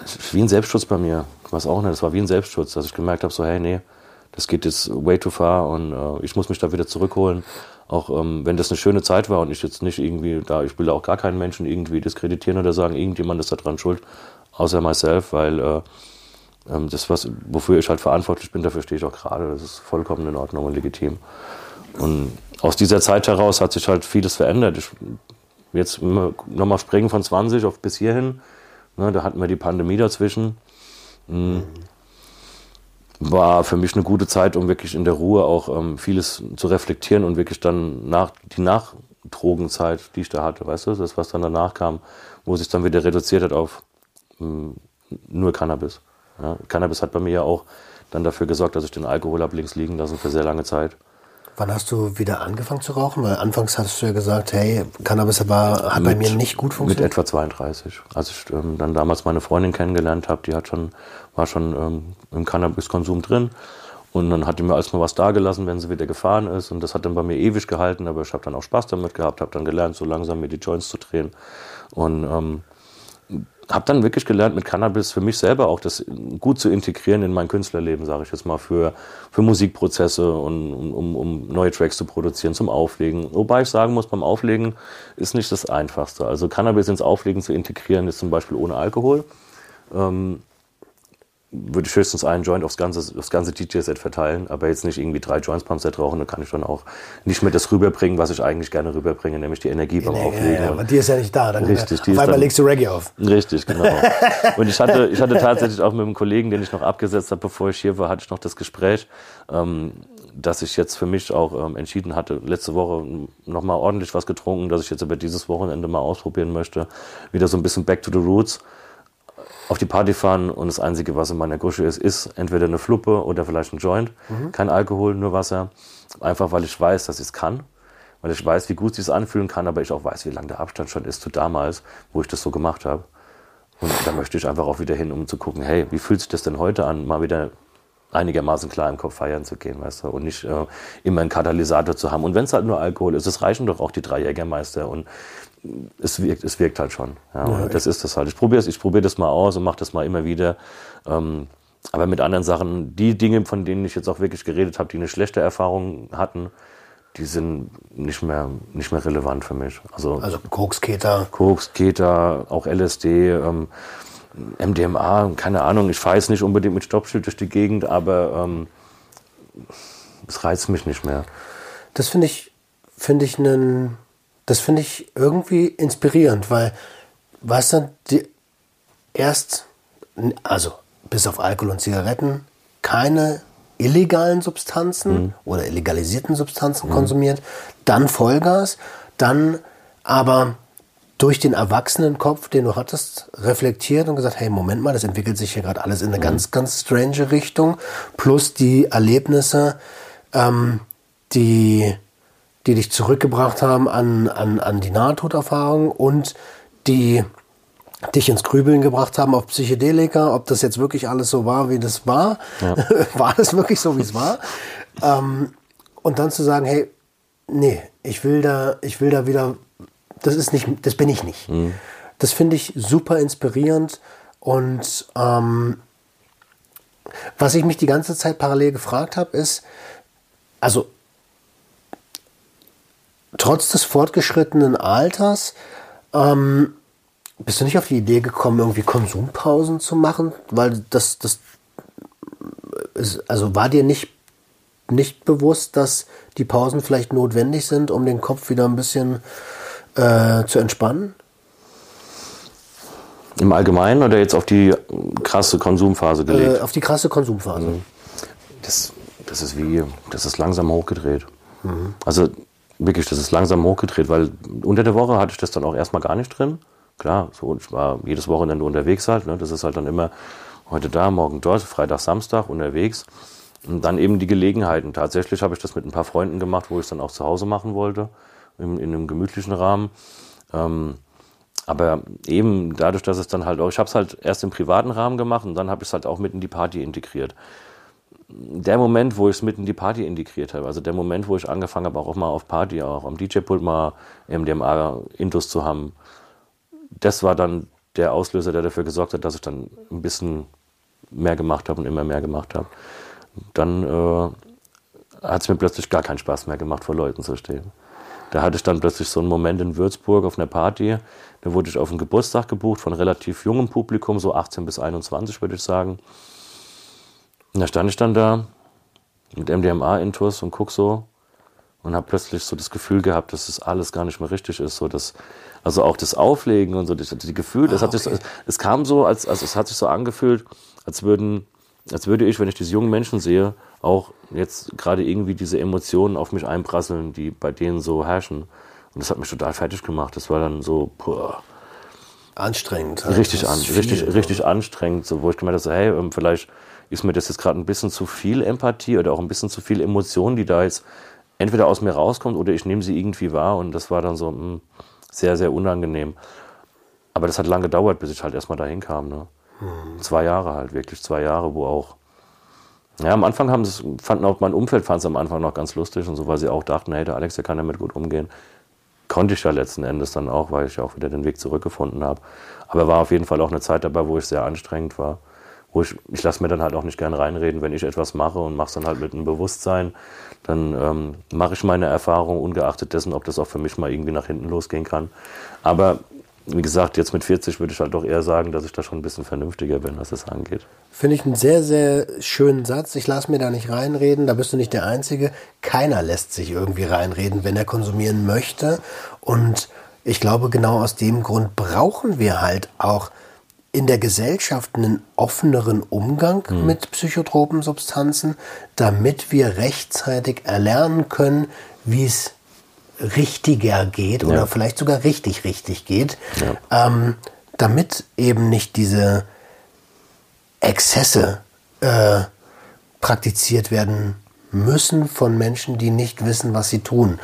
das ist wie ein Selbstschutz bei mir. Weiß auch nicht, das war wie ein Selbstschutz, dass ich gemerkt habe, so hey, nee, das geht jetzt way too far und äh, ich muss mich da wieder zurückholen. Auch ähm, wenn das eine schöne Zeit war und ich jetzt nicht irgendwie da, ich will auch gar keinen Menschen irgendwie diskreditieren oder sagen, irgendjemand ist da dran schuld, außer myself, weil äh, ähm, das, was, wofür ich halt verantwortlich bin, dafür stehe ich auch gerade. Das ist vollkommen in Ordnung und legitim. Und aus dieser Zeit heraus hat sich halt vieles verändert. Ich, jetzt nochmal springen von 20 auf bis hierhin. Ne, da hatten wir die Pandemie dazwischen. Mhm. War für mich eine gute Zeit, um wirklich in der Ruhe auch ähm, vieles zu reflektieren und wirklich dann nach die Nachdrogenzeit, die ich da hatte, weißt du, das, was dann danach kam, wo sich dann wieder reduziert hat auf mh, nur Cannabis. Ja, Cannabis hat bei mir ja auch dann dafür gesorgt, dass ich den Alkohol habe links liegen lassen für sehr lange Zeit. Wann hast du wieder angefangen zu rauchen? Weil anfangs hast du ja gesagt, hey, Cannabis war, hat bei mir nicht gut Mit funktioniert. etwa 32. Als ich ähm, dann damals meine Freundin kennengelernt habe, die hat schon, war schon ähm, im Cannabiskonsum drin. Und dann hat die mir alles mal was dagelassen, wenn sie wieder gefahren ist. Und das hat dann bei mir ewig gehalten, aber ich habe dann auch Spaß damit gehabt, habe dann gelernt, so langsam mir die Joints zu drehen. Und ähm, habe dann wirklich gelernt, mit Cannabis für mich selber auch das gut zu integrieren in mein Künstlerleben, sage ich jetzt mal, für, für Musikprozesse und um, um, neue Tracks zu produzieren, zum Auflegen. Wobei ich sagen muss, beim Auflegen ist nicht das Einfachste. Also Cannabis ins Auflegen zu integrieren, ist zum Beispiel ohne Alkohol. Ähm, würde ich höchstens einen Joint aufs ganze, aufs ganze DJ-Set verteilen, aber jetzt nicht irgendwie drei Joints beim Set rauchen, dann kann ich dann auch nicht mehr das rüberbringen, was ich eigentlich gerne rüberbringe, nämlich die Energie beim Ja, Auflegen. ja, ja, aber die ist ja nicht da. Dann, Richtig, die auf einmal dann- legst du Reggae auf. Richtig, genau. Und ich hatte, ich hatte tatsächlich auch mit einem Kollegen, den ich noch abgesetzt habe, bevor ich hier war, hatte ich noch das Gespräch, ähm, dass ich jetzt für mich auch ähm, entschieden hatte, letzte Woche nochmal ordentlich was getrunken, dass ich jetzt aber dieses Wochenende mal ausprobieren möchte. Wieder so ein bisschen back to the roots. Auf die Party fahren und das Einzige, was in meiner Gusche ist, ist entweder eine Fluppe oder vielleicht ein Joint. Kein Alkohol, nur Wasser. Einfach weil ich weiß, dass ich es kann. Weil ich weiß, wie gut sich es anfühlen kann, aber ich auch weiß, wie lang der Abstand schon ist zu damals, wo ich das so gemacht habe. Und da möchte ich einfach auch wieder hin, um zu gucken, hey, wie fühlt sich das denn heute an, mal wieder einigermaßen klar im Kopf feiern zu gehen, weißt du, und nicht äh, immer einen Katalysator zu haben. Und wenn es halt nur Alkohol ist, es reichen doch auch die drei Jägermeister und es wirkt, es wirkt halt schon. Ja, und das ist das halt. Ich probiere ich probiere das mal aus und mache das mal immer wieder. Ähm, aber mit anderen Sachen, die Dinge, von denen ich jetzt auch wirklich geredet habe, die eine schlechte Erfahrung hatten, die sind nicht mehr, nicht mehr relevant für mich. Also, Also Koksketer. Koks, Keta, auch LSD, ähm, MDMA, keine Ahnung. Ich fahre jetzt nicht unbedingt mit Stoppschild durch die Gegend, aber ähm, es reizt mich nicht mehr. Das finde ich, finde ich einen, das finde ich irgendwie inspirierend, weil, weißt du, die erst, also bis auf Alkohol und Zigaretten, keine illegalen Substanzen oder illegalisierten Substanzen konsumiert, dann Vollgas, dann aber durch den Erwachsenenkopf, den du hattest, reflektiert und gesagt, hey, Moment mal, das entwickelt sich hier gerade alles in eine ganz, ganz strange Richtung. Plus die Erlebnisse, ähm, die, die dich zurückgebracht haben an, an, an die Nahtoderfahrung und die dich ins Grübeln gebracht haben auf Psychedelika, ob das jetzt wirklich alles so war, wie das war. war das wirklich so, wie es war? ähm, und dann zu sagen, hey, nee, ich will da, ich will da wieder, das ist nicht, das bin ich nicht. Das finde ich super inspirierend und ähm, was ich mich die ganze Zeit parallel gefragt habe, ist, also trotz des fortgeschrittenen Alters, ähm, bist du nicht auf die Idee gekommen, irgendwie Konsumpausen zu machen? Weil das, das, ist, also war dir nicht, nicht bewusst, dass die Pausen vielleicht notwendig sind, um den Kopf wieder ein bisschen äh, zu entspannen? Im Allgemeinen oder jetzt auf die krasse Konsumphase gelegt? Äh, auf die krasse Konsumphase. das, das ist wie, das ist langsam hochgedreht. Also wirklich, das ist langsam hochgedreht, weil unter der Woche hatte ich das dann auch erstmal gar nicht drin. Klar, so, ich war jedes Wochenende unterwegs halt. Ne? Das ist halt dann immer heute da, morgen dort, Freitag, Samstag unterwegs. Und dann eben die Gelegenheiten. Tatsächlich habe ich das mit ein paar Freunden gemacht, wo ich es dann auch zu Hause machen wollte, in, in einem gemütlichen Rahmen. Ähm, aber eben dadurch, dass es dann halt auch, ich habe es halt erst im privaten Rahmen gemacht und dann habe ich es halt auch mit in die Party integriert. Der Moment, wo ich es mit in die Party integriert habe, also der Moment, wo ich angefangen habe, auch mal auf Party, auch am DJ-Pult mal MDMA-Intus zu haben, das war dann der Auslöser, der dafür gesorgt hat, dass ich dann ein bisschen mehr gemacht habe und immer mehr gemacht habe. Dann äh, hat es mir plötzlich gar keinen Spaß mehr gemacht, vor Leuten zu stehen. Da hatte ich dann plötzlich so einen Moment in Würzburg auf einer Party. Da wurde ich auf einen Geburtstag gebucht von relativ jungem Publikum, so 18 bis 21 würde ich sagen. Und da stand ich dann da mit MDMA-Intus und guck so und habe plötzlich so das Gefühl gehabt, dass das alles gar nicht mehr richtig ist. So das, also auch das Auflegen und so, das, die Gefühl, das hat sich so, es kam so, als, also es hat sich so angefühlt, als würden, als würde ich, wenn ich diese jungen Menschen sehe, auch jetzt gerade irgendwie diese Emotionen auf mich einprasseln, die bei denen so herrschen. Und das hat mich total fertig gemacht. Das war dann so, boah, Anstrengend. halt. richtig, an, richtig, richtig anstrengend, so, wo ich gemeint habe, so, hey, ähm, vielleicht ist mir das jetzt gerade ein bisschen zu viel Empathie oder auch ein bisschen zu viel Emotion, die da jetzt entweder aus mir rauskommt oder ich nehme sie irgendwie wahr und das war dann so mh, sehr, sehr unangenehm. Aber das hat lange gedauert, bis ich halt erstmal dahin kam. Ne? Zwei Jahre halt, wirklich zwei Jahre, wo auch. Ja, am Anfang haben es, fanden auch mein Umfeld fand es am Anfang noch ganz lustig und so, weil sie auch dachten, hey, der Alex, der kann damit gut umgehen. Konnte ich ja letzten Endes dann auch, weil ich ja auch wieder den Weg zurückgefunden habe. Aber war auf jeden Fall auch eine Zeit dabei, wo ich sehr anstrengend war. Wo ich, ich lasse mir dann halt auch nicht gern reinreden, wenn ich etwas mache und mache es dann halt mit einem Bewusstsein, dann ähm, mache ich meine Erfahrung, ungeachtet dessen, ob das auch für mich mal irgendwie nach hinten losgehen kann. Aber wie gesagt, jetzt mit 40 würde ich halt doch eher sagen, dass ich da schon ein bisschen vernünftiger bin, was das angeht. Finde ich einen sehr, sehr schönen Satz. Ich lasse mir da nicht reinreden. Da bist du nicht der Einzige. Keiner lässt sich irgendwie reinreden, wenn er konsumieren möchte. Und ich glaube, genau aus dem Grund brauchen wir halt auch in der Gesellschaft einen offeneren Umgang mit psychotropen Substanzen, damit wir rechtzeitig erlernen können, wie es richtiger geht oder Ja. vielleicht sogar richtig, richtig geht, ähm, damit eben nicht diese Exzesse äh, praktiziert werden müssen von Menschen, die nicht wissen, was sie tun.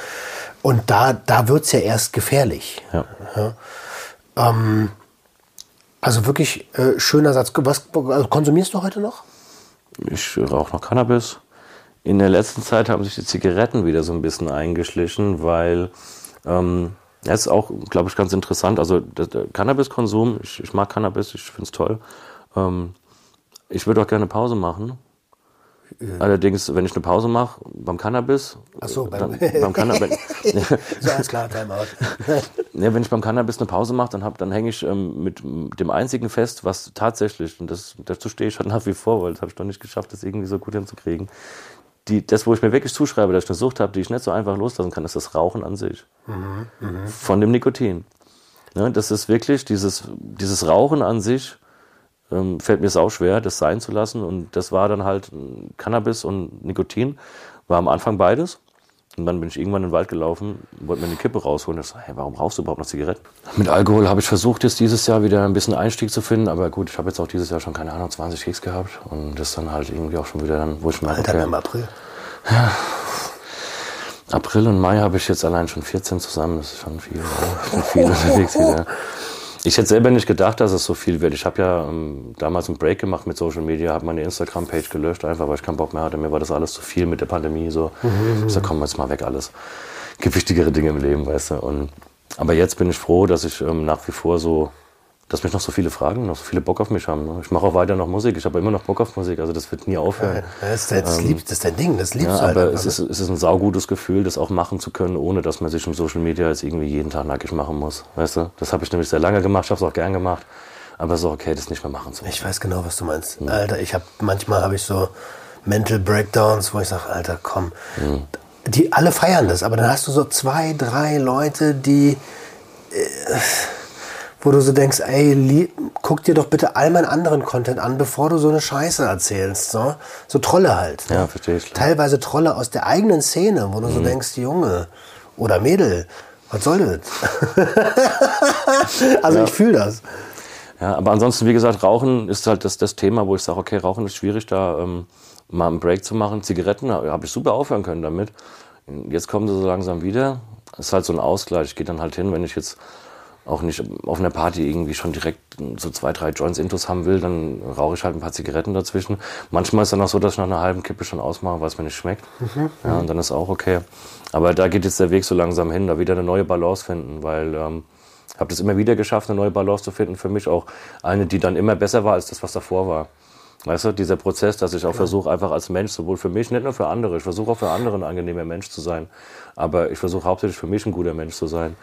Und da, da wird es ja erst gefährlich. Ja. Ähm, also wirklich äh, schöner Satz. Was also konsumierst du heute noch? Ich rauche noch Cannabis. In der letzten Zeit haben sich die Zigaretten wieder so ein bisschen eingeschlichen, weil ähm, das ist auch, glaube ich, ganz interessant. Also der Cannabiskonsum, ich, ich mag Cannabis, ich finde es toll. Ähm, ich würde auch gerne Pause machen. Allerdings, wenn ich eine Pause mache beim Cannabis, Ach so, beim- dann, beim Cannabis, So alles klar, Timeout. Ja, wenn ich beim Cannabis eine Pause mache, dann, hab, dann hänge ich ähm, mit dem einzigen fest, was tatsächlich, und das, dazu stehe ich halt nach wie vor, weil das habe ich noch nicht geschafft, das irgendwie so gut hinzukriegen, die, das, wo ich mir wirklich zuschreibe, dass ich eine Sucht habe, die ich nicht so einfach loslassen kann, ist das Rauchen an sich. Von dem Nikotin. Ne, das ist wirklich dieses, dieses Rauchen an sich, ähm, fällt mir sau schwer, das sein zu lassen. Und das war dann halt Cannabis und Nikotin. War am Anfang beides. Und dann bin ich irgendwann in den Wald gelaufen, wollte mir eine Kippe rausholen. Ich so, hey, warum rauchst du überhaupt noch Zigaretten? Mit Alkohol habe ich versucht, jetzt dieses Jahr wieder ein bisschen Einstieg zu finden. Aber gut, ich habe jetzt auch dieses Jahr schon, keine Ahnung, 20 Kicks gehabt. Und das dann halt irgendwie auch schon wieder dann, wo ich merke, Alter, okay, im April. April und Mai habe ich jetzt allein schon 14 zusammen. Das ist schon viel. Ja. Ich bin viel unterwegs wieder. Ich hätte selber nicht gedacht, dass es so viel wird. Ich habe ja ähm, damals einen Break gemacht mit Social Media, habe meine Instagram-Page gelöscht, einfach weil ich keinen Bock mehr hatte. Mir war das alles zu viel mit der Pandemie. So. Ich sag, komm, jetzt mal weg alles. Gibt wichtigere Dinge im Leben, weißt du. Und, aber jetzt bin ich froh, dass ich ähm, nach wie vor so, dass mich noch so viele fragen, noch so viele Bock auf mich haben. Ne? Ich mache auch weiter noch Musik. Ich habe immer noch Bock auf Musik. Also das wird nie aufhören. Das ist, das, lieb, das ist dein Ding, das liebst Ja, du halt. aber es ist, es ist ein saugutes Gefühl, das auch machen zu können, ohne dass man sich im Social Media jetzt irgendwie jeden Tag nackig machen muss. Weißt du? Das habe ich nämlich sehr lange gemacht, ich habe es auch gern gemacht. Aber so, okay, das nicht mehr machen zu müssen. Ich weiß genau, was du meinst. Alter, ich habe manchmal habe ich so Mental Breakdowns, wo ich sage, Alter, komm. Die alle feiern das, aber dann hast du so zwei, drei Leute, die äh, wo du so denkst, ey, guck dir doch bitte all meinen anderen Content an, bevor du so eine Scheiße erzählst. So, so Trolle halt. ne? Ja, verstehe ich. Teilweise Trolle aus der eigenen Szene, wo du so denkst, Junge oder Mädel, was soll das? also ich fühle das. Ja, aber ansonsten, wie gesagt, Rauchen ist halt das, das Thema, wo ich sage, okay, Rauchen ist schwierig, da ähm, mal einen Break zu machen. Zigaretten habe ich super aufhören können damit. Jetzt kommen sie so langsam wieder. ist halt so ein Ausgleich. Ich gehe dann halt hin, wenn ich jetzt auch nicht auf einer Party irgendwie schon direkt so zwei, drei Joints Intus haben will, dann rauche ich halt ein paar Zigaretten dazwischen. Manchmal ist dann auch so, dass ich nach einer halben Kippe schon ausmache, weil es mir nicht schmeckt. Ja, und dann ist auch okay. Aber da geht jetzt der Weg so langsam hin, da wieder eine neue Balance finden, weil ähm, ich habe das immer wieder geschafft, eine neue Balance zu finden. Für mich auch eine, die dann immer besser war als das, was davor war. Weißt du, dieser Prozess, dass ich auch versuche, einfach als Mensch, sowohl für mich, nicht nur für andere, ich versuche auch für andere ein angenehmer Mensch zu sein. Aber ich versuche hauptsächlich für mich ein guter Mensch zu sein.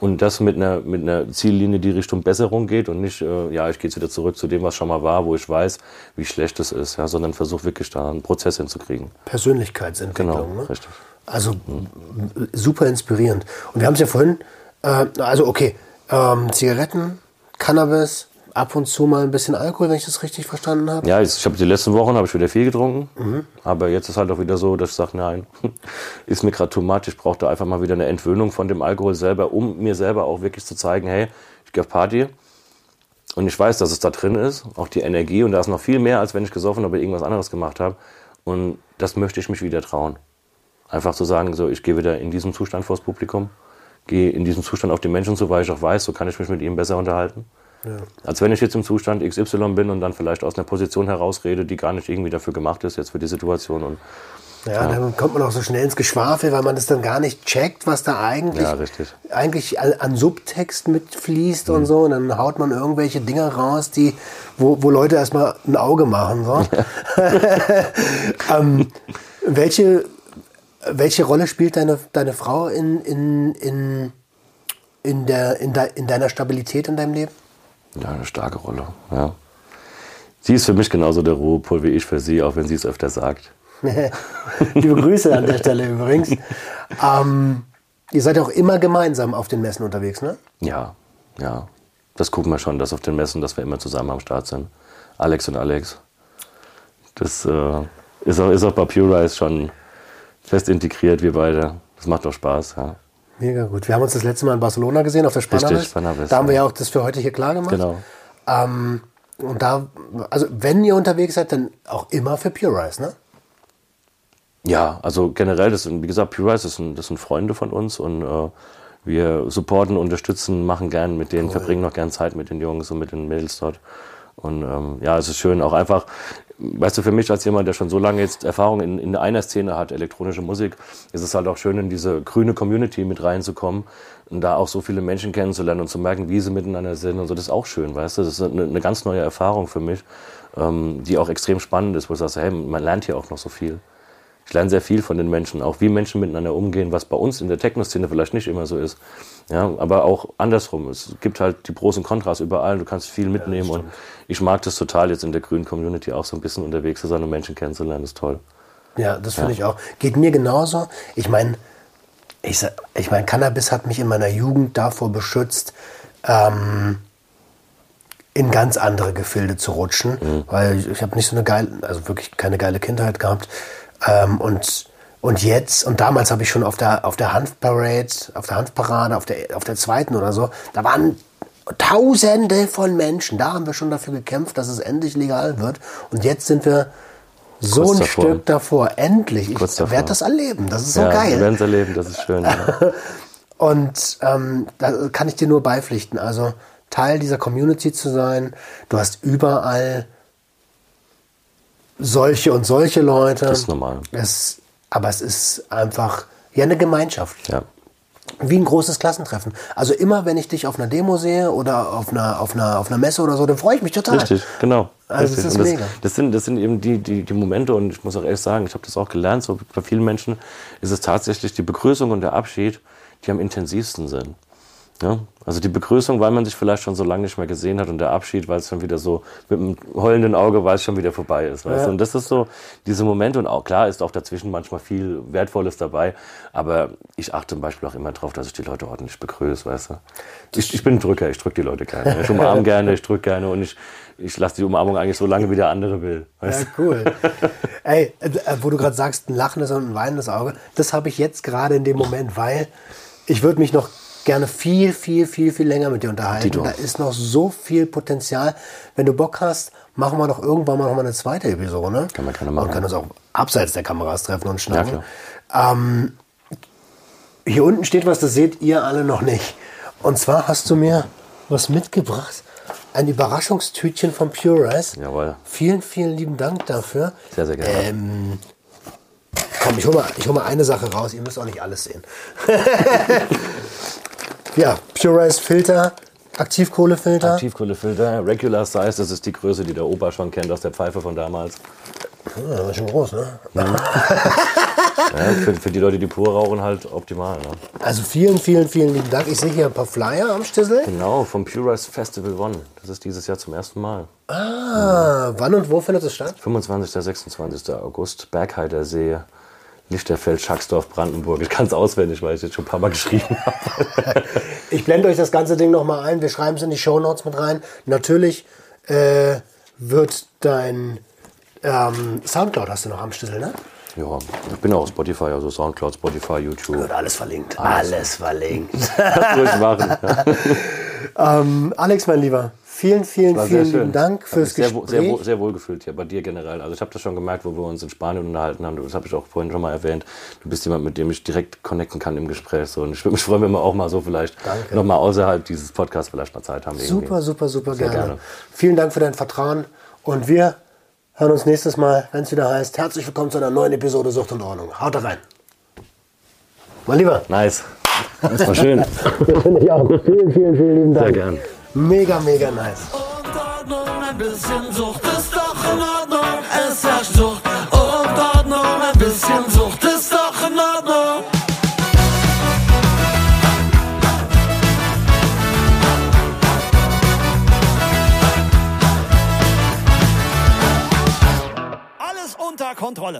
Und das mit einer, mit einer Ziellinie, die Richtung Besserung geht und nicht, äh, ja, ich gehe jetzt wieder zurück zu dem, was schon mal war, wo ich weiß, wie schlecht es ist, ja, sondern versuche wirklich da einen Prozess hinzukriegen. Persönlichkeitsentwicklung. Genau, ne? richtig. Also m- super inspirierend. Und wir haben es ja vorhin, äh, also okay, ähm, Zigaretten, Cannabis, ab und zu mal ein bisschen Alkohol, wenn ich das richtig verstanden habe. Ja, ich habe die letzten Wochen habe ich wieder viel getrunken, aber jetzt ist halt auch wieder so, dass ich sage, nein, ist mir gerade too much. Ich brauche da einfach mal wieder eine Entwöhnung von dem Alkohol selber, um mir selber auch wirklich zu zeigen, hey, ich gehe auf Party und ich weiß, dass es da drin ist, auch die Energie und da ist noch viel mehr, als wenn ich gesoffen oder irgendwas anderes gemacht habe und das möchte ich mich wieder trauen. Einfach zu sagen, so, ich gehe wieder in diesem Zustand vors Publikum, gehe in diesem Zustand auf die Menschen zu, weil ich auch weiß, so kann ich mich mit ihnen besser unterhalten. Als wenn ich jetzt im Zustand XY bin und dann vielleicht aus einer Position herausrede, die gar nicht irgendwie dafür gemacht ist, jetzt für die Situation. Und Ja, dann kommt man auch so schnell ins Geschwafel, weil man das dann gar nicht checkt, was da eigentlich, Ja, eigentlich an an Subtext mitfließt Mhm. und so. Und dann haut man irgendwelche Dinge raus, die, wo, wo Leute erstmal ein Auge machen. So. ähm, welche, welche Rolle spielt deine, deine Frau in, in, in, in, der, in, de, in deiner Stabilität in deinem Leben? Ja, eine starke Rolle. Ja. Sie ist für mich genauso der Ruhepol wie ich für sie, auch wenn sie es öfter sagt. Liebe Grüße an der Stelle übrigens. Ähm, ihr seid auch immer gemeinsam auf den Messen unterwegs, ne? Ja, ja. Das gucken wir schon, dass auf den Messen, dass wir immer zusammen am Start sind. Alex und Alex. Das äh, ist, auch, ist auch bei Pure Rise schon fest integriert, wir beide. Das macht doch Spaß, ja. Mega gut. Wir haben uns das letzte Mal in Barcelona gesehen, auf der Spannerwest. Da haben wir ja. auch das für heute hier klar gemacht. Genau. Ähm, und da, also wenn ihr unterwegs seid, dann auch immer für Pure Rise, ne? Ja, also generell, das wie gesagt, Pure Rise, das sind, das sind Freunde von uns und äh, wir supporten, unterstützen, machen gern mit denen, verbringen noch gern Zeit mit den Jungs und mit den Mädels dort. Und ähm, ja, es ist schön, auch einfach, weißt du, für mich als jemand, der schon so lange jetzt Erfahrung in, in einer Szene hat, elektronische Musik, ist es halt auch schön, in diese grüne Community mit reinzukommen und da auch so viele Menschen kennenzulernen und zu merken, wie sie miteinander sind und so, das ist auch schön, weißt du, das ist eine, eine ganz neue Erfahrung für mich, ähm, die auch extrem spannend ist, wo ich sage, hey, man lernt hier auch noch so viel. Ich lerne sehr viel von den Menschen, auch wie Menschen miteinander umgehen, was bei uns in der Techno-Szene vielleicht nicht immer so ist. Ja, aber auch andersrum. Es gibt halt die Pros und Kontras überall. Du kannst viel mitnehmen und ich mag das total, jetzt in der grünen Community auch so ein bisschen unterwegs zu sein und Menschen kennenzulernen. Das ist toll. Ja, das finde ich auch. Geht mir genauso. Ich meine, ich, ich mein, Cannabis hat mich in meiner Jugend davor beschützt, ähm, in ganz andere Gefilde zu rutschen, Mhm. weil ich, ich habe nicht so eine geile, also wirklich keine geile Kindheit gehabt. Ähm, und, und jetzt, und damals habe ich schon auf der, auf der Hanfparade, auf der Hanfparade, auf der, auf der zweiten oder so, da waren Tausende von Menschen. Da haben wir schon dafür gekämpft, dass es endlich legal wird. Und jetzt sind wir so Kurz ein davor. Stück davor. Endlich. Kurz Ich werde das erleben. Das ist so ja, geil. Wir werden es erleben, das ist schön. Ja. Und ähm, da kann ich dir nur beipflichten. Also Teil dieser Community zu sein. Du hast überall solche und solche Leute. Das ist normal. Es, aber es ist einfach ja eine Gemeinschaft. ja. Wie ein großes Klassentreffen. Also immer, wenn ich dich auf einer Demo sehe oder auf einer, auf einer, auf einer Messe oder so, dann freue ich mich total. Richtig, genau. Also Richtig. das ist Und mega. Das sind, das sind eben die, die, die Momente und ich muss auch ehrlich sagen, ich habe das auch gelernt, so bei vielen Menschen ist es tatsächlich die Begrüßung und der Abschied, die am intensivsten sind. Ja? Also die Begrüßung, weil man sich vielleicht schon so lange nicht mehr gesehen hat und der Abschied, weil es schon wieder so mit einem heulenden Auge, weil es schon wieder vorbei ist. Weißt Ja. du? Und das ist so diese Momente und auch klar ist auch dazwischen manchmal viel Wertvolles dabei, aber ich achte zum Beispiel auch immer darauf, dass ich die Leute ordentlich begrüße, weißt du. Ich, ich bin ein Drücker, ich drücke die Leute gerne. Ich umarme gerne, ich drücke gerne und ich, ich lasse die Umarmung eigentlich so lange, wie der andere will. Weißt Ja, cool. Ey, äh, wo du gerade sagst, ein lachendes und ein weinendes Auge, das habe ich jetzt gerade in dem Moment, weil ich würde mich noch gerne viel, viel, viel, viel länger mit dir unterhalten. Da ist noch so viel Potenzial. Wenn du Bock hast, machen wir doch irgendwann mal noch mal eine zweite Episode. Ne? Kann man gerne machen. Und können uns auch abseits der Kameras treffen und schnacken. Ja, ähm, hier unten steht was, das seht ihr alle noch nicht. Und zwar hast du mir was mitgebracht. Ein Überraschungstütchen von Pure Rice. Jawohl. Vielen, vielen lieben Dank dafür. Sehr, sehr gerne. Ähm, komm, ich hole mal, ich hol mal eine Sache raus. Ihr müsst auch nicht alles sehen. ja, Pure Rice Filter, Aktivkohlefilter. Aktivkohlefilter, Regular Size, das ist die Größe, die der Opa schon kennt aus der Pfeife von damals. Ja, das ist schon groß, ne? Ja, für, für die Leute, die pur rauchen, halt optimal. Ne? Also vielen, vielen, vielen lieben Dank. Ich sehe hier ein paar Flyer am Stissel. Genau, vom Pure Rice Festival One. Das ist dieses Jahr zum ersten Mal. Ah, wann und wo findet es statt? 25. 26. August, Bergheider See, Lichterfeld, Schacksdorf, Brandenburg. Ich kann es auswendig, weil ich jetzt schon ein paar Mal geschrieben habe. Ich blende euch das ganze Ding nochmal ein. Wir schreiben es in die Shownotes mit rein. Natürlich äh, wird dein ähm, Soundcloud hast du noch am Stissel, ne? ja, ich bin auch auf Spotify, also Soundcloud, Spotify, YouTube. Wird alles verlinkt. Alles, verlinkt. Das ruhig machen. Ja. ähm, Alex, mein Lieber, vielen, vielen, sehr vielen schön. lieben Dank fürs sehr, Gespräch. sehr, sehr wohl gefühlt hier bei dir generell. Also ich habe das schon gemerkt, wo wir uns in Spanien unterhalten haben. Das habe ich auch vorhin schon mal erwähnt. Du bist jemand, mit dem ich direkt connecten kann im Gespräch. So. Und ich würde mich freuen, wenn wir auch mal so vielleicht Danke. nochmal außerhalb dieses Podcasts vielleicht mal Zeit haben. irgendwie. Super, super, super Sehr gerne. gerne. Vielen Dank für dein Vertrauen und wir hören uns nächstes Mal, wenn es wieder heißt, herzlich willkommen zu einer neuen Episode Sucht und Ordnung. Haut rein. Mein Lieber. Nice. Das war schön. Finde ich auch. Vielen, vielen, vielen lieben Dank. Sehr gern. Mega, mega nice. Und Ordnung, ein bisschen Sucht ist doch in Ordnung. Es herrscht Sucht und Ordnung, ein bisschen Sucht ist doch in Ordnung. Alles unter Kontrolle.